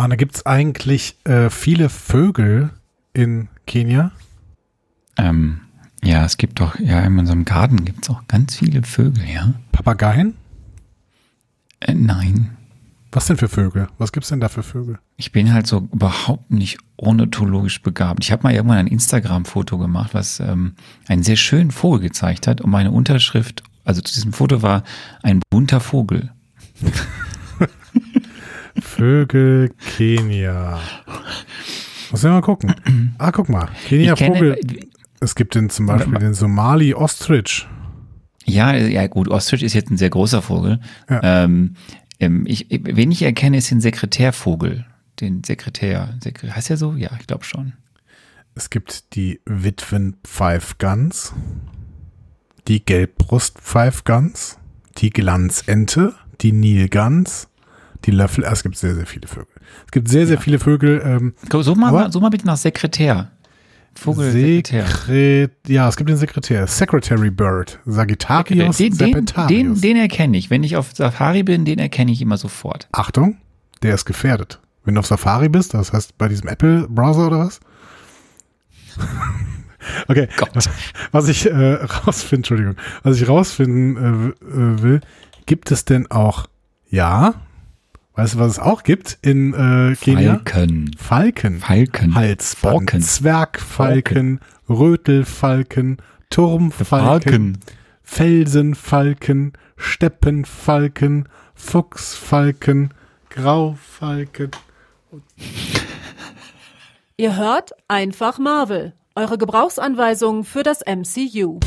Arne, gibt es eigentlich äh, viele Vögel in Kenia? Ähm, ja, es gibt doch, ja, in unserem Garten gibt es auch ganz viele Vögel, ja. Papageien? Äh, nein. Was denn für Vögel? Was gibt's denn da für Vögel? Ich bin halt so überhaupt nicht ornithologisch begabt. Ich habe mal irgendwann ein Instagram-Foto gemacht, was ähm, einen sehr schönen Vogel gezeigt hat und meine Unterschrift, also zu diesem Foto war ein bunter Vogel. Vögel Kenia. Muss ja mal gucken. Ah, guck mal. Kenia kenne- Vogel. Es gibt den zum Beispiel den Somali Ostrich. Ja, ja gut, Ostrich ist jetzt ein sehr großer Vogel. Ja. Ähm, ähm, ich, wen ich erkenne, ist den Sekretärvogel. Den Sekretär. Sekre heißt er so? Ja, ich glaube schon. Es gibt die Witwenpfeifgans, die Gelbbrustpfeifgans, die Glanzente, die Nilgans, die Löffel. ah, Es gibt sehr, sehr viele Vögel. Es gibt sehr, sehr viele Vögel. Ähm, Such mal, such mal bitte nach Sekretär. Vogel Sekretär. Sekret ja, es gibt den Sekretär. Secretary Bird. Sagittarius Den, den, serpentarius. den, den erkenne ich. Wenn ich auf Safari bin, den erkenne ich immer sofort. Achtung, der ist gefährdet. Wenn du auf Safari bist, das heißt bei diesem Apple-Browser oder was? okay, Gott. was ich äh, rausfinden, Entschuldigung, was ich rausfinden äh, äh, will, gibt es denn auch, ja, weißt du, was es auch gibt in äh, Kenia? Falken. Falken. Falken. Halsband, Falken. Zwergfalken, Rötelfalken, Turmfalken, Falken. Felsenfalken, Steppenfalken, Fuchsfalken, Graufalken. Ihr hört einfach Marvel. Eure Gebrauchsanweisung für das MCU.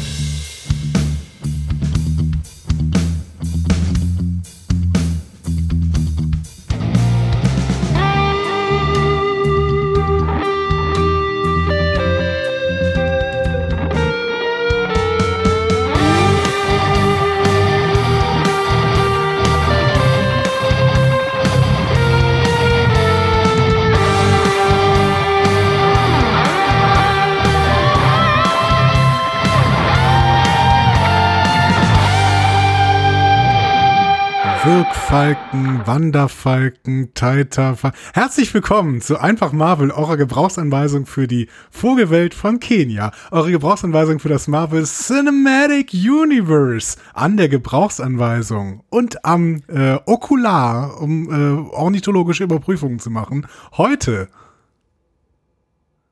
Wirkfalken, Wanderfalken, Taita. Herzlich willkommen zu Einfach Marvel, eurer Gebrauchsanweisung für die Vogelwelt von Kenia. Eure Gebrauchsanweisung für das Marvel Cinematic Universe. An der Gebrauchsanweisung und am äh, Okular, um äh, ornithologische Überprüfungen zu machen. Heute,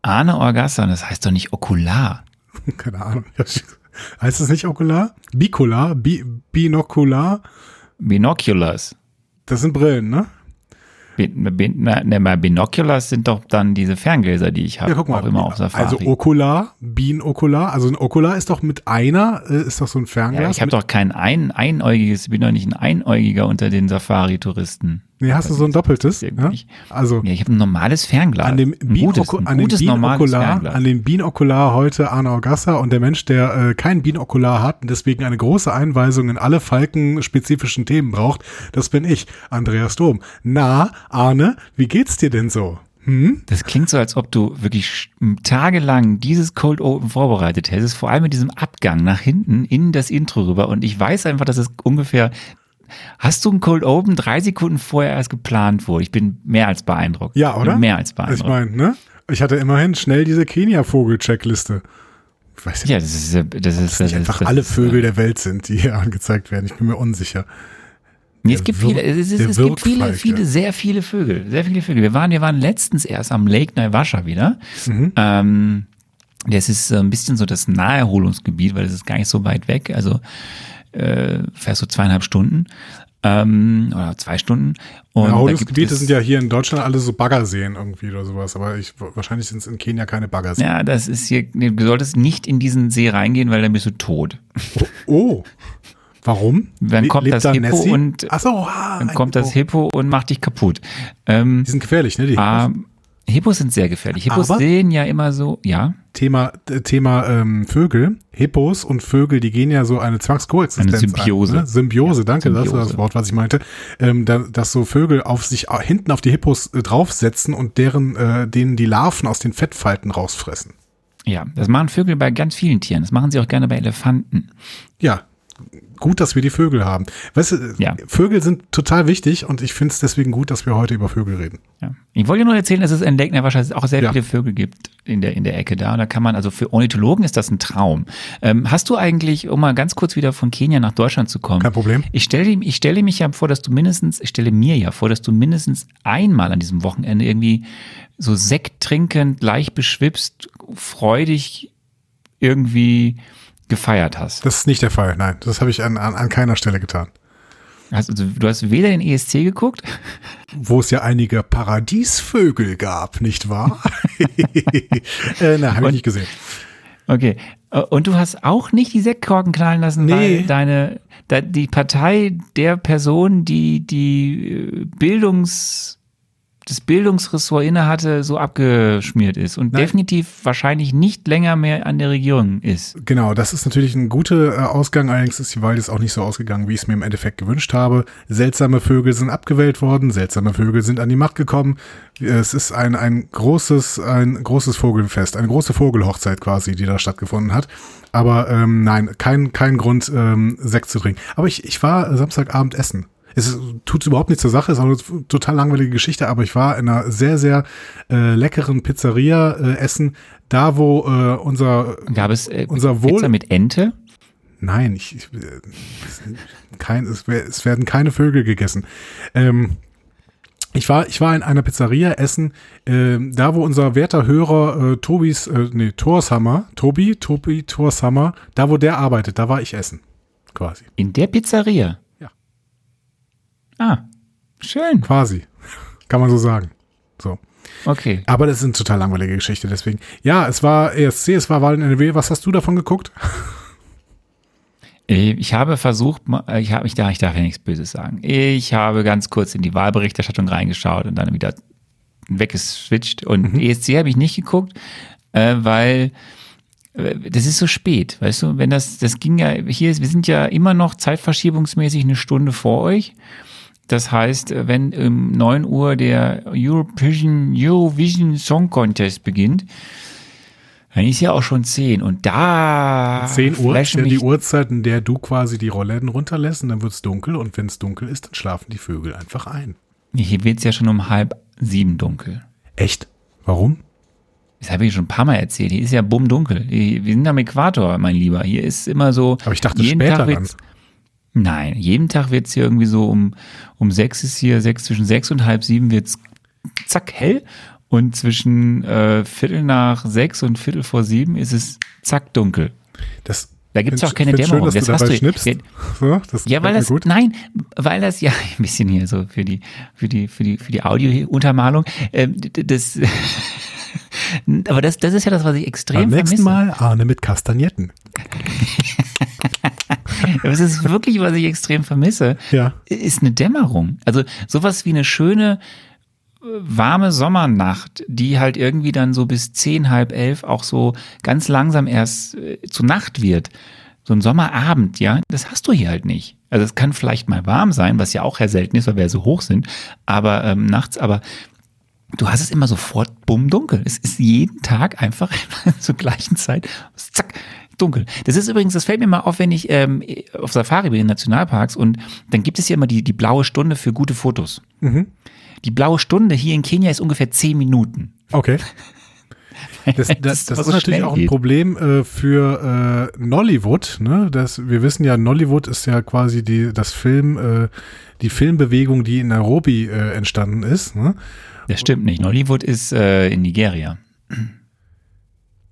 Arne Orgasson, das heißt doch nicht Okular. keine Ahnung, heißt es nicht Okular? Bicular, Bi Binokular, Binoculars. das sind Brillen, ne? Bin, bin, na, ne, mal Binoculars sind doch dann diese Ferngläser, die ich habe. Ja, guck mal. Auch immer auf Safari. Also Okular, Binokular. Also ein Okular ist doch mit einer, äh, ist doch so ein Fernglas. ja, ich habe doch kein ein, einäugiges, ich bin doch nicht ein Einäugiger unter den Safari-Touristen. Nee, hast du so ein doppeltes? Ja? Also Ja, ich habe ein normales Fernglas. an dem, ein an an dem Binokular heute Arne Orgassa und der Mensch, der äh, kein Binokular hat und deswegen eine große Einweisung in alle falkenspezifischen Themen braucht, das bin ich, Andreas Dom. Na, Arne, wie geht's dir denn so? Hm? Das klingt so, als ob du wirklich tagelang dieses Cold Open vorbereitet hättest, vor allem mit diesem Abgang nach hinten in das Intro rüber. Und ich weiß einfach, dass es ungefähr. Hast du ein Cold Open drei Sekunden vorher erst geplant wurde? Ich bin mehr als beeindruckt. Ja, oder? Mehr als Ich beeindruckt. meine, ne? Ich hatte immerhin schnell diese Kenia-Vogel-Checkliste. Ich weiß ja, das ist, das ist, das nicht ist, einfach das alle ist, Vögel der Welt sind, die hier angezeigt werden. Ich bin mir unsicher. Nee, es gibt viele, es, ist, es gibt viele, viele, sehr viele Vögel, sehr viele Vögel. Wir waren, wir waren letztens erst am Lake Naivasha wieder. Mhm. Ähm, das ist so ein bisschen so das Naherholungsgebiet, weil es ist gar nicht so weit weg. Also äh, fährst du zweieinhalb Stunden ähm, oder zwei Stunden. Und da gibt Erholungsgebiete es- sind ja hier in Deutschland alle so Baggerseen irgendwie oder sowas, aber ich, wahrscheinlich sind es in Kenia keine Baggerseen. Ja, das ist hier, du solltest nicht in diesen See reingehen, weil dann bist du tot. Oh, warum? Dann Le- kommt lebt das da Hippo Nessie? und- Ach so, ah, Dann kommt das Hippo und macht dich kaputt. Ähm, Die sind gefährlich, ne? Die ah, Hippos. Hippos sind sehr gefährlich. Hippos Aber- sehen ja immer so, ja, Thema, Thema ähm, Vögel. Hippos und Vögel, die gehen ja so eine Zwangskoexistenz Eine Symbiose. Ein, ne? Symbiose, danke, das war das Symbiose. Wort, was ich meinte. Ähm, da, dass so Vögel auf sich äh, hinten auf die Hippos äh, draufsetzen und deren, äh, denen die Larven aus den Fettfalten rausfressen. Ja, das machen Vögel bei ganz vielen Tieren. Das machen sie auch gerne bei Elefanten. Ja, gut, dass wir die Vögel haben. Weißt du, Ja. Vögel sind total wichtig und ich finde es deswegen gut, dass wir heute über Vögel reden. Ja. Ich wollte nur erzählen, dass es in Lake Nevershire auch sehr Ja. viele Vögel gibt in der, in der Ecke da. Und da kann man, also für Ornithologen ist das ein Traum. Ähm, hast du eigentlich, um mal ganz kurz wieder von Kenia nach Deutschland zu kommen. Kein Problem. Ich stelle, ich stelle mich ja vor, dass du mindestens, ich stelle mir ja vor, dass du mindestens einmal an diesem Wochenende irgendwie so Sekt trinkend, leicht beschwipst, freudig irgendwie gefeiert hast. Das ist nicht der Fall, nein. Das habe ich an, an, an keiner Stelle getan. Also, du hast weder den ESC geguckt, Wo es ja einige Paradiesvögel gab, nicht wahr? äh, na, habe ich nicht gesehen. Okay. Äh, Und du hast auch nicht die Sektkorken knallen lassen, Nee. weil deine, die Partei der Person, die die äh, Bildungs, das Bildungsressort innehatte, so abgeschmiert ist und Nein. definitiv wahrscheinlich nicht länger mehr an der Regierung ist. Genau, das ist natürlich ein guter äh, Ausgang, allerdings ist die Wahl jetzt auch nicht so ausgegangen, wie ich es mir im Endeffekt gewünscht habe. Seltsame Vögel sind abgewählt worden, seltsame Vögel sind an die Macht gekommen. Es ist ein, ein großes, ein großes Vogelfest, eine große Vogelhochzeit quasi, die da stattgefunden hat. Aber ähm, nein, kein, kein Grund, ähm, Sekt zu trinken. Aber ich, ich war Samstagabend essen. Es tut überhaupt nichts zur Sache, ist auch eine total langweilige Geschichte, aber ich war in einer sehr, sehr äh, leckeren Pizzeria äh, essen, da wo äh, unser Gab es äh, Unser Wohl- Pizza mit Ente? Nein, ich, ich äh, kein, es, es werden keine Vögel gegessen. Ähm, ich war, ich war in einer Pizzeria essen, ähm, da wo unser werter Hörer äh, Tobis, äh, nee, Torshammer, Tobi, Tobi Torshammer, da wo der arbeitet, da war ich essen. Quasi. In der Pizzeria? Ah, schön. Quasi. Kann man so sagen. So. Okay. Aber das ist eine total langweilige Geschichte, deswegen. Ja, es war ESC, es war Wahl in NRW. Was hast du davon geguckt? Äh, Ich habe versucht, äh, ich habe ich darf, ich darf ja nichts Böses sagen. Ich habe ganz kurz in die Wahlberichterstattung reingeschaut und dann wieder weggeswitcht. Und ESC habe ich nicht geguckt, äh, weil das ist so spät, weißt du, wenn das, das ging ja, hier ist, wir sind ja immer noch zeitverschiebungsmäßig eine Stunde vor euch. Das heißt, wenn um 9 Uhr der European Eurovision Song Contest beginnt, dann ist ja auch schon 10 und da 10 Uhr ist ja die Uhrzeit, in der du quasi die Rollläden runterlässt und dann wird es dunkel und wenn es dunkel ist, dann schlafen die Vögel einfach ein. Hier wird es ja schon um halb sieben dunkel. Echt? Warum? Das habe ich schon ein paar Mal erzählt. Hier ist ja bumm dunkel. Wir sind am Äquator, mein Lieber. Hier ist immer so. Aber ich dachte jeden später Tag Nein, jeden Tag wird es hier irgendwie so um, um sechs ist hier, sechs zwischen sechs und halb sieben wird es zack hell. Und zwischen äh, Viertel nach sechs und Viertel vor sieben ist es zack dunkel. Das, Da gibt's auch keine Dämmerung. Schön, dass Das du hast du- schnippst. Ja, das Ja, weil das, gut. nein, weil das, ja, ein bisschen hier so für die, für die, für die, für die Audio-Untermalung. D- das, aber das, das ist ja das, was ich extrem Beim nächsten vermisse. Mal Arne mit Kastagnetten. Das ist wirklich, was ich extrem vermisse, Ja. ist eine Dämmerung. Also sowas wie eine schöne, äh, warme Sommernacht, die halt irgendwie dann so bis zehn, halb elf auch so ganz langsam erst äh, zu Nacht wird. So ein Sommerabend, ja, das hast du hier halt nicht. Also es kann vielleicht mal warm sein, was ja auch sehr selten ist, weil wir ja so hoch sind, aber ähm, nachts, aber du hast es immer sofort bumm dunkel. Es ist jeden Tag einfach zur gleichen Zeit, zack, dunkel. Das ist übrigens, das fällt mir mal auf, wenn ich ähm, auf Safari bin in Nationalparks und dann gibt es ja immer die, die blaue Stunde für gute Fotos. Die blaue Stunde hier in Kenia ist ungefähr zehn Minuten. Okay. Das, das, Das das ist so natürlich auch ein geht. Problem äh, für äh, Nollywood. Ne? Das, wir wissen ja, Nollywood ist ja quasi die, das Film, äh, die Filmbewegung, die in Nairobi äh, entstanden ist. Ne? Das stimmt nicht. Nollywood ist äh, in Nigeria.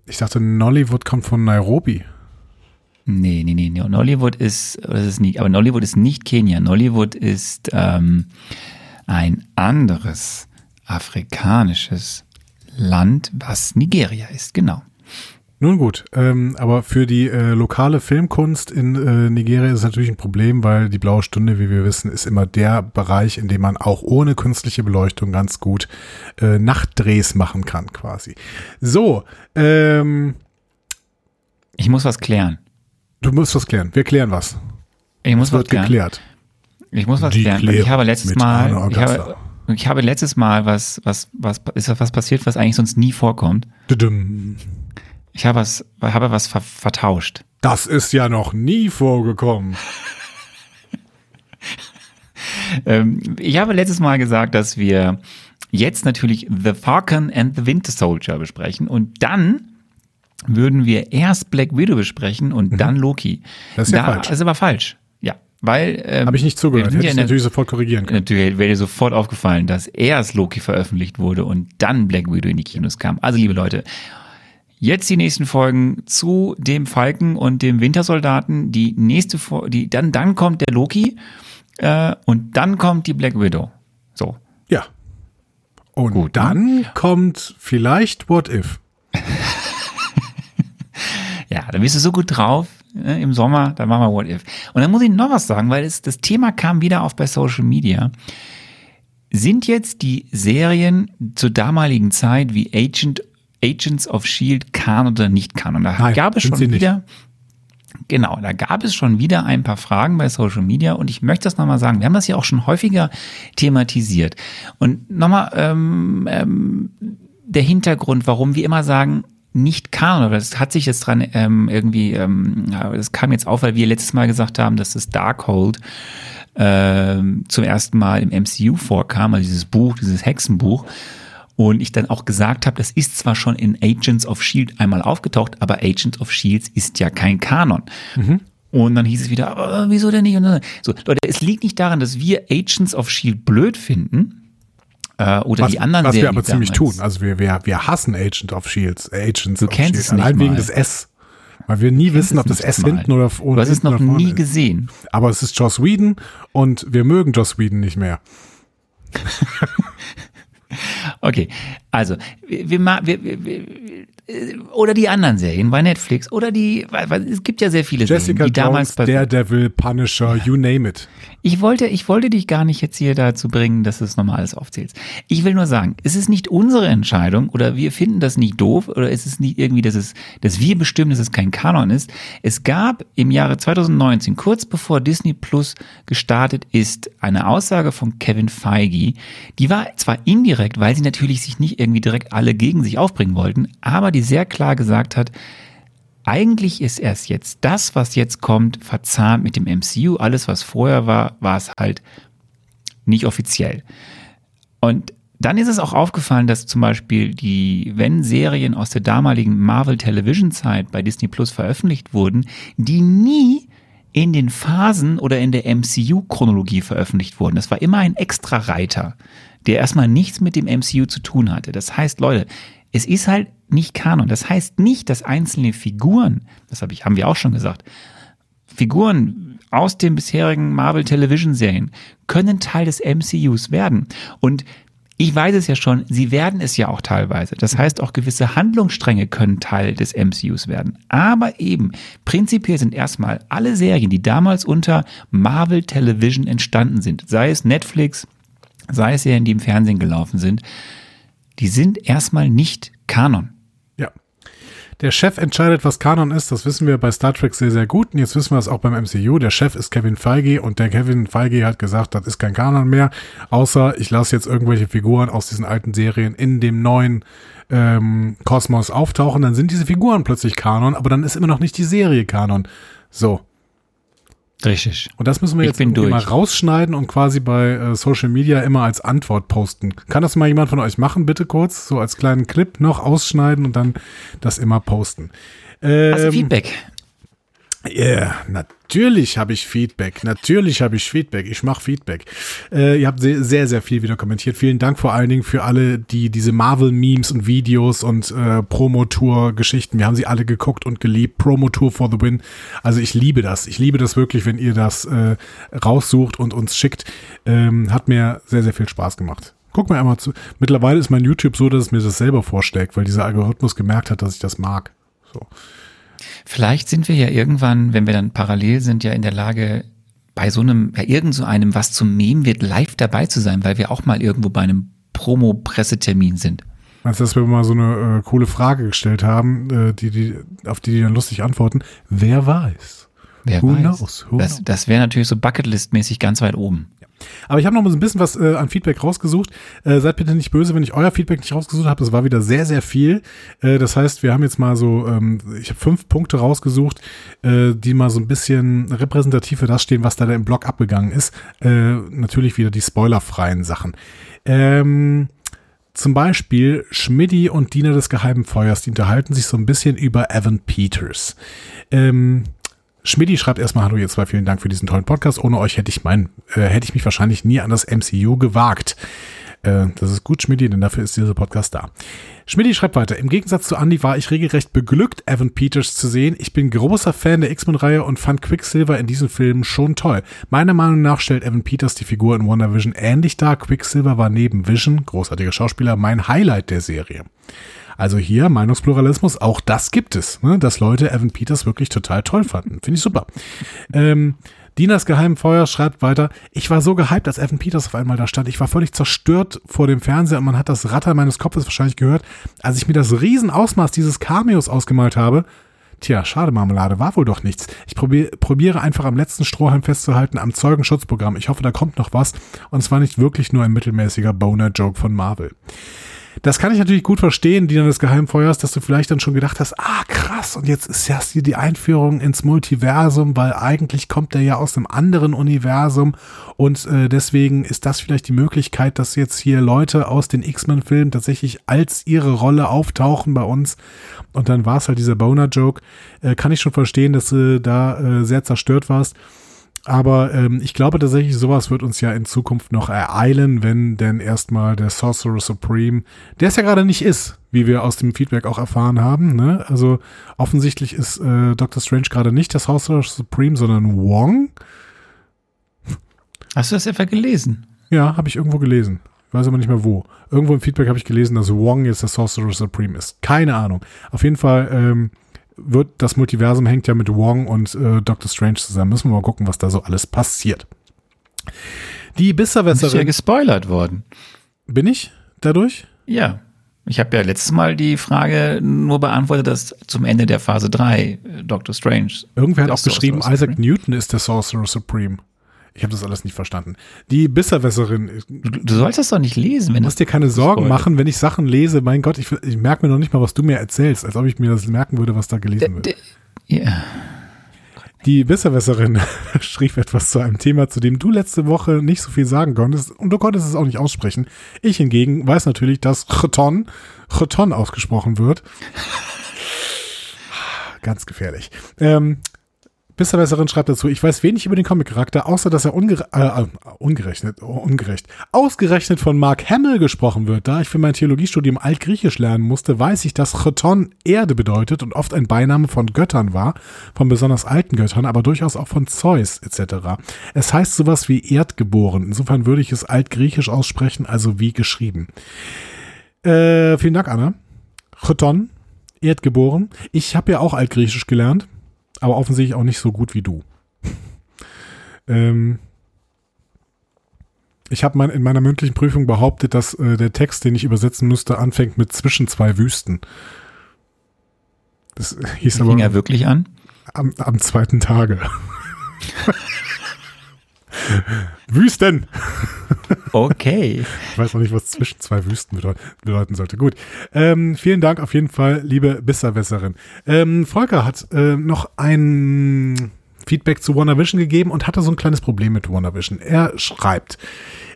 Ich dachte, Nollywood kommt von Nairobi. Nee, nee, nee. Nollywood ist, das ist nicht, aber Nollywood ist nicht Kenia. Nollywood ist ähm, ein anderes afrikanisches Land, was Nigeria ist, genau. Nun gut, ähm, aber für die äh, lokale Filmkunst in äh, Nigeria ist es natürlich ein Problem, weil die blaue Stunde, wie wir wissen, ist immer der Bereich, in dem man auch ohne künstliche Beleuchtung ganz gut äh, Nachtdrehs machen kann, quasi. So, ähm, Ich muss was klären. du musst was klären. Wir klären was. Ich muss Es was wird klären. geklärt. Ich muss was Die klären. weil Ich Klärung habe letztes Mal, ich habe, ich habe letztes Mal was, was, was, ist was passiert, was eigentlich sonst nie vorkommt. Düdüm. Ich habe was, habe was ver, vertauscht. Das ist ja noch nie vorgekommen. Ähm, ich habe letztes Mal gesagt, dass wir jetzt natürlich The Falcon and the Winter Soldier besprechen und dann würden wir erst Black Widow besprechen und mhm. dann Loki. Das ist ja da, falsch. Das ist aber falsch. Ja, weil ähm, habe ich nicht zugehört. Hätte ich natürlich sofort korrigieren können. Natürlich wäre dir sofort aufgefallen, dass erst Loki veröffentlicht wurde und dann Black Widow in die Kinos kam. Also liebe Leute, Jetzt die nächsten Folgen zu dem Falken und dem Wintersoldaten. Die nächste, die dann dann kommt der Loki äh, und dann kommt die Black Widow. So. Ja. Und Gut, dann ne? kommt vielleicht What If. ja, da bist du so gut drauf äh, im Sommer, dann machen wir What If. Und dann muss ich noch was sagen, weil es, das Thema kam wieder auf bei Social Media. Sind jetzt die Serien zur damaligen Zeit wie Agent Agents of Shield Kanon oder nicht Kanon. Da Nein, gab es schon wieder. Genau, da gab es schon wieder ein paar Fragen bei Social Media und ich möchte das nochmal sagen. Wir haben das ja auch schon häufiger thematisiert. Und nochmal ähm, ähm, der Hintergrund, warum wir immer sagen, nicht Kanon, aber das hat sich jetzt dran ähm, irgendwie, ähm, das kam jetzt auf, weil wir letztes Mal gesagt haben, dass das Darkhold ähm, zum ersten Mal im MCU vorkam, also dieses Buch, dieses Hexenbuch. Und ich dann auch gesagt habe, das ist zwar schon in Agents of Shield einmal aufgetaucht, aber Agents of Shields ist ja kein Kanon. Mhm. Und dann hieß es wieder, aber wieso denn nicht? So, Leute, es liegt nicht daran, dass wir Agents of Shield blöd finden. Äh, oder was, die anderen Was Serien, wir aber ziemlich tun. Also wir, wir, wir hassen Agent of Shields. Agents du of kennst Shield. Es nicht Allein mal. wegen des S. Weil wir nie wissen, ob das S mal. hinten oder vorne ist. Du hast es noch nie gesehen. Aber es ist Joss Whedon und wir mögen Joss Whedon nicht mehr. Okay, also wir, wir, wir, wir, oder die anderen Serien bei Netflix oder die, weil, es gibt ja sehr viele Jessica Serien, die Jones, damals Daredevil, Punisher, you name it. Ich wollte, ich wollte dich gar nicht jetzt hier dazu bringen, dass du es nochmal alles aufzählst. Ich will nur sagen, es ist nicht unsere Entscheidung oder wir finden das nicht doof oder es ist nicht irgendwie, dass es, dass wir bestimmen, dass es kein Kanon ist. Es gab im Jahre 2019, kurz bevor Disney Plus gestartet ist, eine Aussage von Kevin Feige, die war zwar indirekt, weil sie natürlich sich nicht irgendwie direkt alle gegen sich aufbringen wollten, aber die sehr klar gesagt hat, eigentlich ist erst jetzt das, was jetzt kommt, verzahnt mit dem MCU. Alles, was vorher war, war es halt nicht offiziell. Und dann ist es auch aufgefallen, dass zum Beispiel die, wenn Serien aus der damaligen Marvel Television Zeit bei Disney Plus veröffentlicht wurden, die nie in den Phasen oder in der MCU-Chronologie veröffentlicht wurden. Das war immer ein extra Reiter, der erstmal nichts mit dem MCU zu tun hatte. Das heißt, Leute, es ist halt nicht Kanon. Das heißt nicht, dass einzelne Figuren, das hab ich, haben wir auch schon gesagt, Figuren aus den bisherigen Marvel Television Serien können Teil des MCUs werden. Und ich weiß es ja schon, sie werden es ja auch teilweise. Das heißt, auch gewisse Handlungsstränge können Teil des MCUs werden. Aber eben, prinzipiell sind erstmal alle Serien, die damals unter Marvel Television entstanden sind, sei es Netflix, sei es Serien, die im Fernsehen gelaufen sind, die sind erstmal nicht Kanon. Ja. Der Chef entscheidet, was Kanon ist. Das wissen wir bei Star Trek sehr, sehr gut. Und jetzt wissen wir es auch beim MCU. Der Chef ist Kevin Feige und der Kevin Feige hat gesagt, das ist kein Kanon mehr. Außer ich lasse jetzt irgendwelche Figuren aus diesen alten Serien in dem neuen ähm, Kosmos auftauchen. Dann sind diese Figuren plötzlich Kanon, aber dann ist immer noch nicht die Serie Kanon. So. Richtig. Und das müssen wir jetzt mal rausschneiden und quasi bei äh, Social Media immer als Antwort posten. Kann das mal jemand von euch machen, bitte kurz? So als kleinen Clip noch ausschneiden und dann das immer posten. Ähm, Hast du Feedback? Yeah, natürlich habe ich Feedback. Natürlich habe ich Feedback. Ich mache Feedback. Äh, ihr habt sehr, sehr, viel wieder kommentiert. Vielen Dank vor allen Dingen für alle, die diese Marvel-Memes und Videos und äh, Promotour-Geschichten, wir haben sie alle geguckt und geliebt. Promotour for the win. Also ich liebe das. Ich liebe das wirklich, wenn ihr das äh, raussucht und uns schickt. Ähm, hat mir sehr, sehr viel Spaß gemacht. Guck mal einmal zu. Mittlerweile ist mein YouTube so, dass es mir das selber vorschlägt, weil dieser Algorithmus gemerkt hat, dass ich das mag. So. Vielleicht sind wir ja irgendwann, wenn wir dann parallel sind, ja in der Lage, bei so einem, bei irgend so einem, was zum Mem wird, live dabei zu sein, weil wir auch mal irgendwo bei einem Promo-Pressetermin sind. Meinst du, dass wir mal so eine äh, coole Frage gestellt haben, äh, die, die, auf die die dann lustig antworten? Wer weiß? Wer Who weiß? Knows? Who das das wäre natürlich so Bucketlist-mäßig ganz weit oben. Aber ich habe noch mal so ein bisschen was äh, an Feedback rausgesucht. Äh, seid bitte nicht böse, wenn ich euer Feedback nicht rausgesucht habe. Es war wieder sehr, sehr viel. Äh, das heißt, wir haben jetzt mal so, ähm, ich habe fünf Punkte rausgesucht, äh, die mal so ein bisschen repräsentativ für das stehen, was da im Blog abgegangen ist. Äh, natürlich wieder die spoilerfreien Sachen. Ähm, zum Beispiel Schmidti und Diener des Geheimen Feuers, die unterhalten sich so ein bisschen über Evan Peters. Ähm, Schmidti schreibt erstmal Hallo ihr zwei, vielen Dank für diesen tollen Podcast. Ohne euch hätte ich mein, äh, hätte ich mich wahrscheinlich nie an das MCU gewagt. Äh, das ist gut, Schmidti, denn dafür ist dieser Podcast da. Schmidti schreibt weiter. Im Gegensatz zu Andy war ich regelrecht beglückt, Evan Peters zu sehen. Ich bin großer Fan der X-Men-Reihe und fand Quicksilver in diesem Film schon toll. Meiner Meinung nach stellt Evan Peters die Figur in WandaVision ähnlich dar. Quicksilver war neben Vision, großartiger Schauspieler, mein Highlight der Serie. Also hier Meinungspluralismus, auch das gibt es, ne? dass Leute Evan Peters wirklich total toll fanden. Finde ich super. Ähm, Dinas geheimen Feuer schreibt weiter, ich war so gehypt, als Evan Peters auf einmal da stand. Ich war völlig zerstört vor dem Fernseher und man hat das Rattern meines Kopfes wahrscheinlich gehört, als ich mir das Riesenausmaß dieses Cameos ausgemalt habe. Tja, schade Marmelade, war wohl doch nichts. Ich probier, probiere einfach am letzten Strohhalm festzuhalten am Zeugenschutzprogramm. Ich hoffe, da kommt noch was. Und es war nicht wirklich nur ein mittelmäßiger Boner-Joke von Marvel. Das kann ich natürlich gut verstehen, Diener des Geheimfeuers, dass du vielleicht dann schon gedacht hast, ah krass, und jetzt ist ja hier die Einführung ins Multiversum, weil eigentlich kommt er ja aus einem anderen Universum und äh, deswegen ist das vielleicht die Möglichkeit, dass jetzt hier Leute aus den X-Men-Filmen tatsächlich als ihre Rolle auftauchen bei uns und dann war es halt dieser Boner-Joke. Äh, kann ich schon verstehen, dass du da äh, sehr zerstört warst. Aber ähm, ich glaube tatsächlich, sowas wird uns ja in Zukunft noch ereilen, wenn denn erstmal der Sorcerer Supreme, der es ja gerade nicht ist, wie wir aus dem Feedback auch erfahren haben. Ne? Also offensichtlich ist äh, Doctor Strange gerade nicht der Sorcerer Supreme, sondern Wong. Hast du das etwa gelesen? Ja, habe ich irgendwo gelesen. Ich weiß aber nicht mehr wo. Irgendwo im Feedback habe ich gelesen, dass Wong jetzt der Sorcerer Supreme ist. Keine Ahnung. Auf jeden Fall ähm, wird das Multiversum hängt ja mit Wong und äh, Doctor Strange zusammen. Müssen wir mal gucken, was da so alles passiert. Die Besserwässerin. Bist ja gespoilert worden. Bin ich dadurch? Ja. Ich habe ja letztes Mal die Frage nur beantwortet, dass zum Ende der Phase 3 äh, Doctor Strange. Irgendwer hat auch geschrieben, Isaac Newton ist der Sorcerer Supreme. Ich habe das alles nicht verstanden. Die Bisserwässerin. Du, du sollst das doch nicht lesen. Wenn du musst dir keine Sorgen spoilert. machen, wenn ich Sachen lese. Mein Gott, ich, ich merke mir noch nicht mal, was du mir erzählst, als ob ich mir das merken würde, was da gelesen wird. Ja. Die Bisserwässerin schrieb etwas zu einem Thema, zu dem du letzte Woche nicht so viel sagen konntest und du konntest es auch nicht aussprechen. Ich hingegen weiß natürlich, dass Cheton, Cheton ausgesprochen wird. Ganz gefährlich. Ähm, Besserwässerin schreibt dazu, ich weiß wenig über den Comic-Charakter, außer dass er ungere äh, äh ungerechnet, oh, ungerecht, ausgerechnet von Mark Hamill gesprochen wird. Da ich für mein Theologiestudium Altgriechisch lernen musste, weiß ich, dass Cheton Erde bedeutet und oft ein Beiname von Göttern war, von besonders alten Göttern, aber durchaus auch von Zeus etc. Es heißt sowas wie Erdgeboren. Insofern würde ich es Altgriechisch aussprechen, also wie geschrieben. Äh, vielen Dank, Anna. Cheton, Erdgeboren. Ich habe ja auch Altgriechisch gelernt aber offensichtlich auch nicht so gut wie du. ähm, ich habe mein, in meiner mündlichen Prüfung behauptet, dass äh, der Text, den ich übersetzen müsste, anfängt mit zwischen zwei Wüsten. Das hieß Fing aber. er wirklich an? Am, am zweiten Tage. Wüsten. Okay. Ich weiß noch nicht, was zwischen zwei Wüsten bedeuten sollte. Gut. Ähm, vielen Dank auf jeden Fall, liebe Besserwässerin. Ähm, Volker hat äh, noch ein Feedback zu WandaVision gegeben und hatte so ein kleines Problem mit WandaVision. Er schreibt,